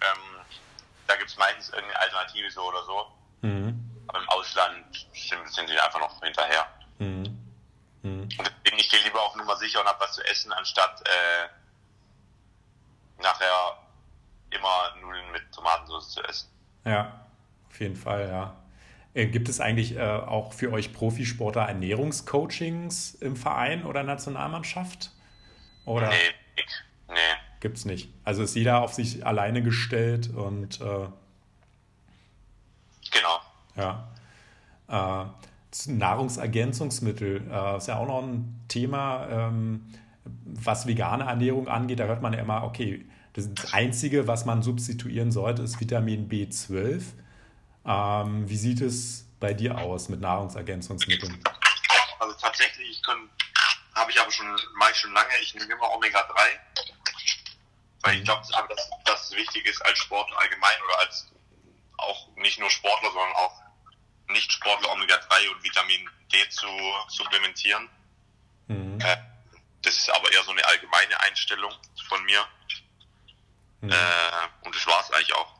Ähm, da gibt es meistens irgendeine Alternative so oder so. Mhm. Aber im Ausland sind, sind sie einfach noch hinterher. Mhm. Mhm. Und deswegen ich gehe lieber auf Nummer sicher und habe was zu essen, anstatt äh, nachher immer Nudeln mit Tomatensauce zu essen. Ja, auf jeden Fall, ja. Äh, gibt es eigentlich äh, auch für euch Profisportler Ernährungscoachings im Verein oder Nationalmannschaft? Oder? Nee, Nee. Gibt's nicht. Also ist jeder auf sich alleine gestellt und äh, genau. Ja. Äh, Nahrungsergänzungsmittel äh, ist ja auch noch ein Thema, ähm, was vegane Ernährung angeht. Da hört man ja immer, okay, das Einzige, was man substituieren sollte, ist Vitamin B12. Ähm, wie sieht es bei dir aus mit Nahrungsergänzungsmitteln? Also tatsächlich habe ich aber schon, mache ich schon lange, ich nehme immer Omega-3 weil ich mhm. glaube, dass, dass es wichtig ist als Sportler allgemein oder als auch nicht nur Sportler, sondern auch Nicht-Sportler Omega-3 und Vitamin D zu supplementieren. Mhm. Äh, das ist aber eher so eine allgemeine Einstellung von mir. Mhm. Äh, und das war es eigentlich auch.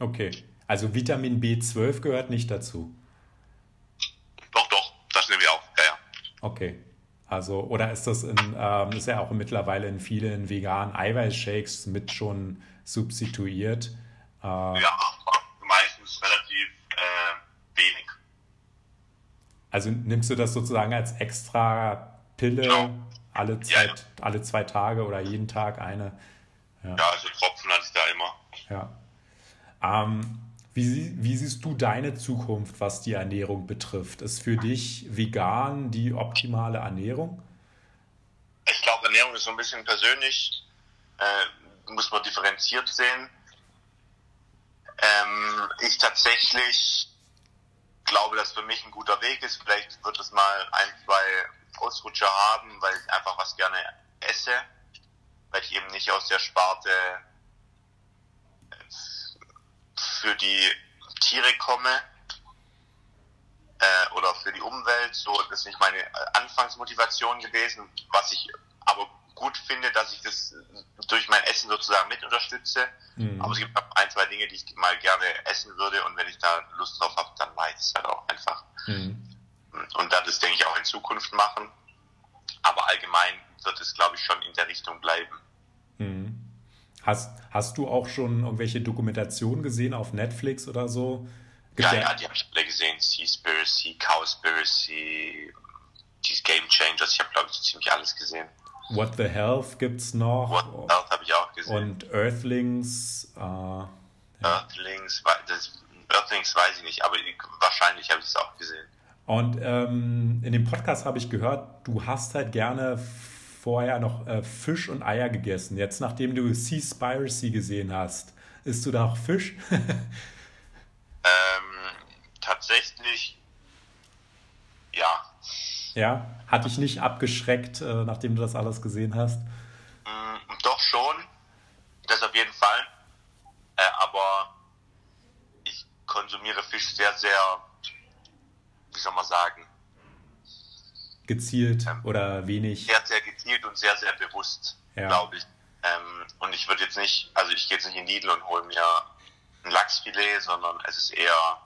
Okay. Also Vitamin B12 gehört nicht dazu. Doch, doch, das nehmen wir auch. Ja, ja. Okay. Also, oder ist das in, ähm, ist ja auch mittlerweile in vielen veganen Eiweißshakes mit schon substituiert? Äh, ja, meistens relativ äh, wenig. Also nimmst du das sozusagen als extra Pille genau. alle, zwei, ja, ja. alle zwei Tage oder jeden Tag eine? Ja, ja also Tropfen hatte ich da immer. Ja. Ähm, wie, wie, siehst du deine Zukunft, was die Ernährung betrifft? Ist für dich vegan die optimale Ernährung? Ich glaube, Ernährung ist so ein bisschen persönlich, äh, muss man differenziert sehen. Ähm, ich tatsächlich glaube, dass für mich ein guter Weg ist. Vielleicht wird es mal ein, zwei Ausrutscher haben, weil ich einfach was gerne esse, weil ich eben nicht aus der Sparte für die Tiere komme äh, oder für die Umwelt. So, das ist nicht meine äh, Anfangsmotivation gewesen, was ich aber gut finde, dass ich das durch mein Essen sozusagen mit unterstütze. Mhm. Aber es gibt ein, zwei Dinge, die ich mal gerne essen würde und wenn ich da Lust drauf habe, dann weiß ich es halt auch einfach. Mhm. Und dann das denke ich auch in Zukunft machen. Aber allgemein wird es, glaube ich, schon in der Richtung bleiben. Mhm. Hast, hast du auch schon irgendwelche Dokumentationen gesehen auf Netflix oder so? Gibt ja, ja, die habe ich alle gesehen. Seaspiracy, Cowspiracy, die Game Changers. Ich habe, glaube ich, so ziemlich alles gesehen. What the Health gibt's noch. What the Health habe ich auch gesehen. Und Earthlings. Äh, Earthlings, das, Earthlings weiß ich nicht, aber wahrscheinlich habe ich es auch gesehen. Und ähm, in dem Podcast habe ich gehört, du hast halt gerne vorher noch äh, Fisch und Eier gegessen. Jetzt, nachdem du Seaspiracy gesehen hast, isst du da auch Fisch? ähm, tatsächlich, ja. Ja, hat dich nicht abgeschreckt, äh, nachdem du das alles gesehen hast? Mm, doch schon, das auf jeden Fall. Äh, aber ich konsumiere Fisch sehr, sehr, soll man sagen, gezielt ähm, oder wenig? Sehr, sehr gezielt und sehr, sehr bewusst, ja. glaube ich. Ähm, und ich würde jetzt nicht, also ich gehe jetzt nicht in Lidl und hole mir ein Lachsfilet, sondern es ist eher,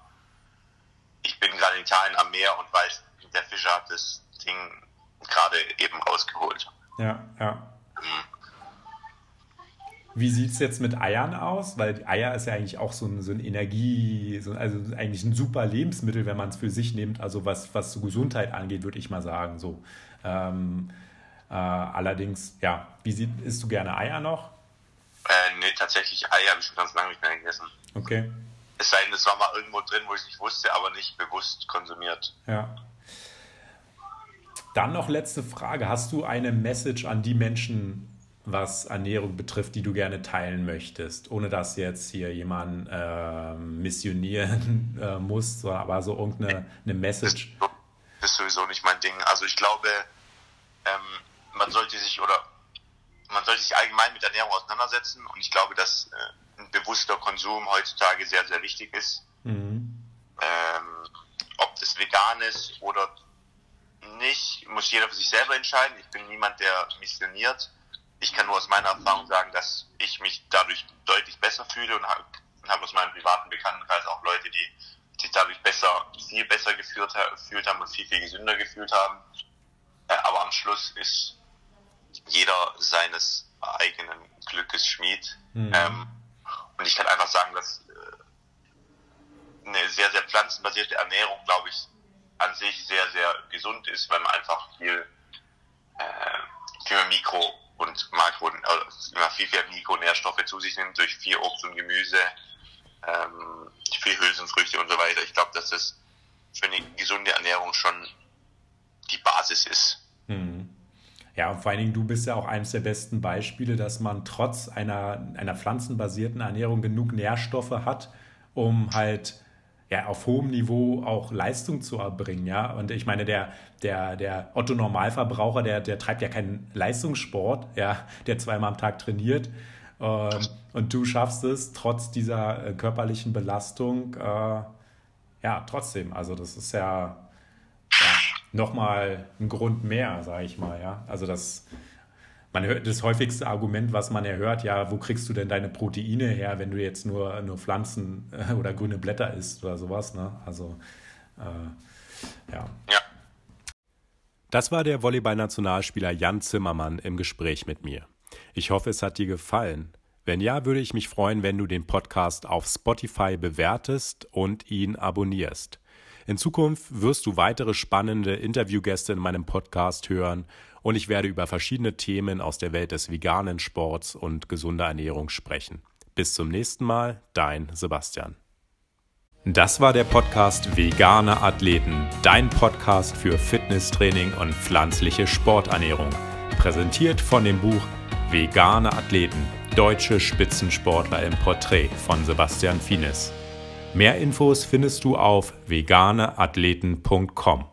ich bin gerade in Italien am Meer und weiß, der Fischer hat das Ding gerade eben rausgeholt. Ja, ja. Mhm. Wie sieht es jetzt mit Eiern aus? Weil Eier ist ja eigentlich auch so ein, so ein Energie, so, also eigentlich ein super Lebensmittel, wenn man es für sich nimmt. Also was, was so Gesundheit angeht, würde ich mal sagen. So. Ähm, äh, allerdings, ja, wie sieht, isst du gerne Eier noch? Äh, nee, tatsächlich Eier habe ich schon ganz lange nicht mehr gegessen. Okay. Es sei denn, es war mal irgendwo drin, wo ich es nicht wusste, aber nicht bewusst konsumiert. Ja. Dann noch letzte Frage. Hast du eine Message an die Menschen, was Ernährung betrifft, die du gerne teilen möchtest, ohne dass jetzt hier jemand äh, missionieren äh, muss, aber so irgendeine eine Message. Das ist sowieso nicht mein Ding. Also ich glaube, ähm, man sollte sich oder man sollte sich allgemein mit Ernährung auseinandersetzen und ich glaube, dass äh, ein bewusster Konsum heutzutage sehr, sehr wichtig ist. Mhm. Ähm, ob das vegan ist oder nicht, muss jeder für sich selber entscheiden. Ich bin niemand, der missioniert ich kann nur aus meiner Erfahrung sagen, dass ich mich dadurch deutlich besser fühle und habe hab aus meinem privaten Bekanntenkreis auch Leute, die sich dadurch besser, viel besser gefühlt, gefühlt haben und viel, viel gesünder gefühlt haben. Äh, aber am Schluss ist jeder seines eigenen Glückes Schmied. Mhm. Ähm, und ich kann einfach sagen, dass äh, eine sehr, sehr pflanzenbasierte Ernährung, glaube ich, an sich sehr, sehr gesund ist, weil man einfach viel, äh, viel Mikro und Makro, also viel, viel Mikronährstoffe zu sich nimmt durch viel Obst und Gemüse, ähm, viel Hülsenfrüchte und so weiter. Ich glaube, dass das für eine gesunde Ernährung schon die Basis ist. Hm. Ja, und vor allen Dingen, du bist ja auch eines der besten Beispiele, dass man trotz einer, einer pflanzenbasierten Ernährung genug Nährstoffe hat, um halt ja, auf hohem Niveau auch Leistung zu erbringen, ja. Und ich meine, der, der, der Otto Normalverbraucher, der, der treibt ja keinen Leistungssport, ja, der zweimal am Tag trainiert. Ähm, und du schaffst es trotz dieser äh, körperlichen Belastung, äh, ja, trotzdem. Also das ist ja, ja nochmal ein Grund mehr, sage ich mal, ja. Also das man hört das häufigste Argument, was man ja hört, ja, wo kriegst du denn deine Proteine her, wenn du jetzt nur, nur Pflanzen äh, oder grüne Blätter isst oder sowas, ne? Also, äh, ja. Ja. Das war der Volleyball-Nationalspieler Jan Zimmermann im Gespräch mit mir. Ich hoffe, es hat dir gefallen. Wenn ja, würde ich mich freuen, wenn du den Podcast auf Spotify bewertest und ihn abonnierst. In Zukunft wirst du weitere spannende Interviewgäste in meinem Podcast hören und ich werde über verschiedene Themen aus der Welt des veganen Sports und gesunder Ernährung sprechen. Bis zum nächsten Mal, dein Sebastian. Das war der Podcast Vegane Athleten, dein Podcast für Fitnesstraining und pflanzliche Sporternährung. Präsentiert von dem Buch Vegane Athleten, deutsche Spitzensportler im Porträt von Sebastian Fienes. Mehr Infos findest du auf veganeathleten.com.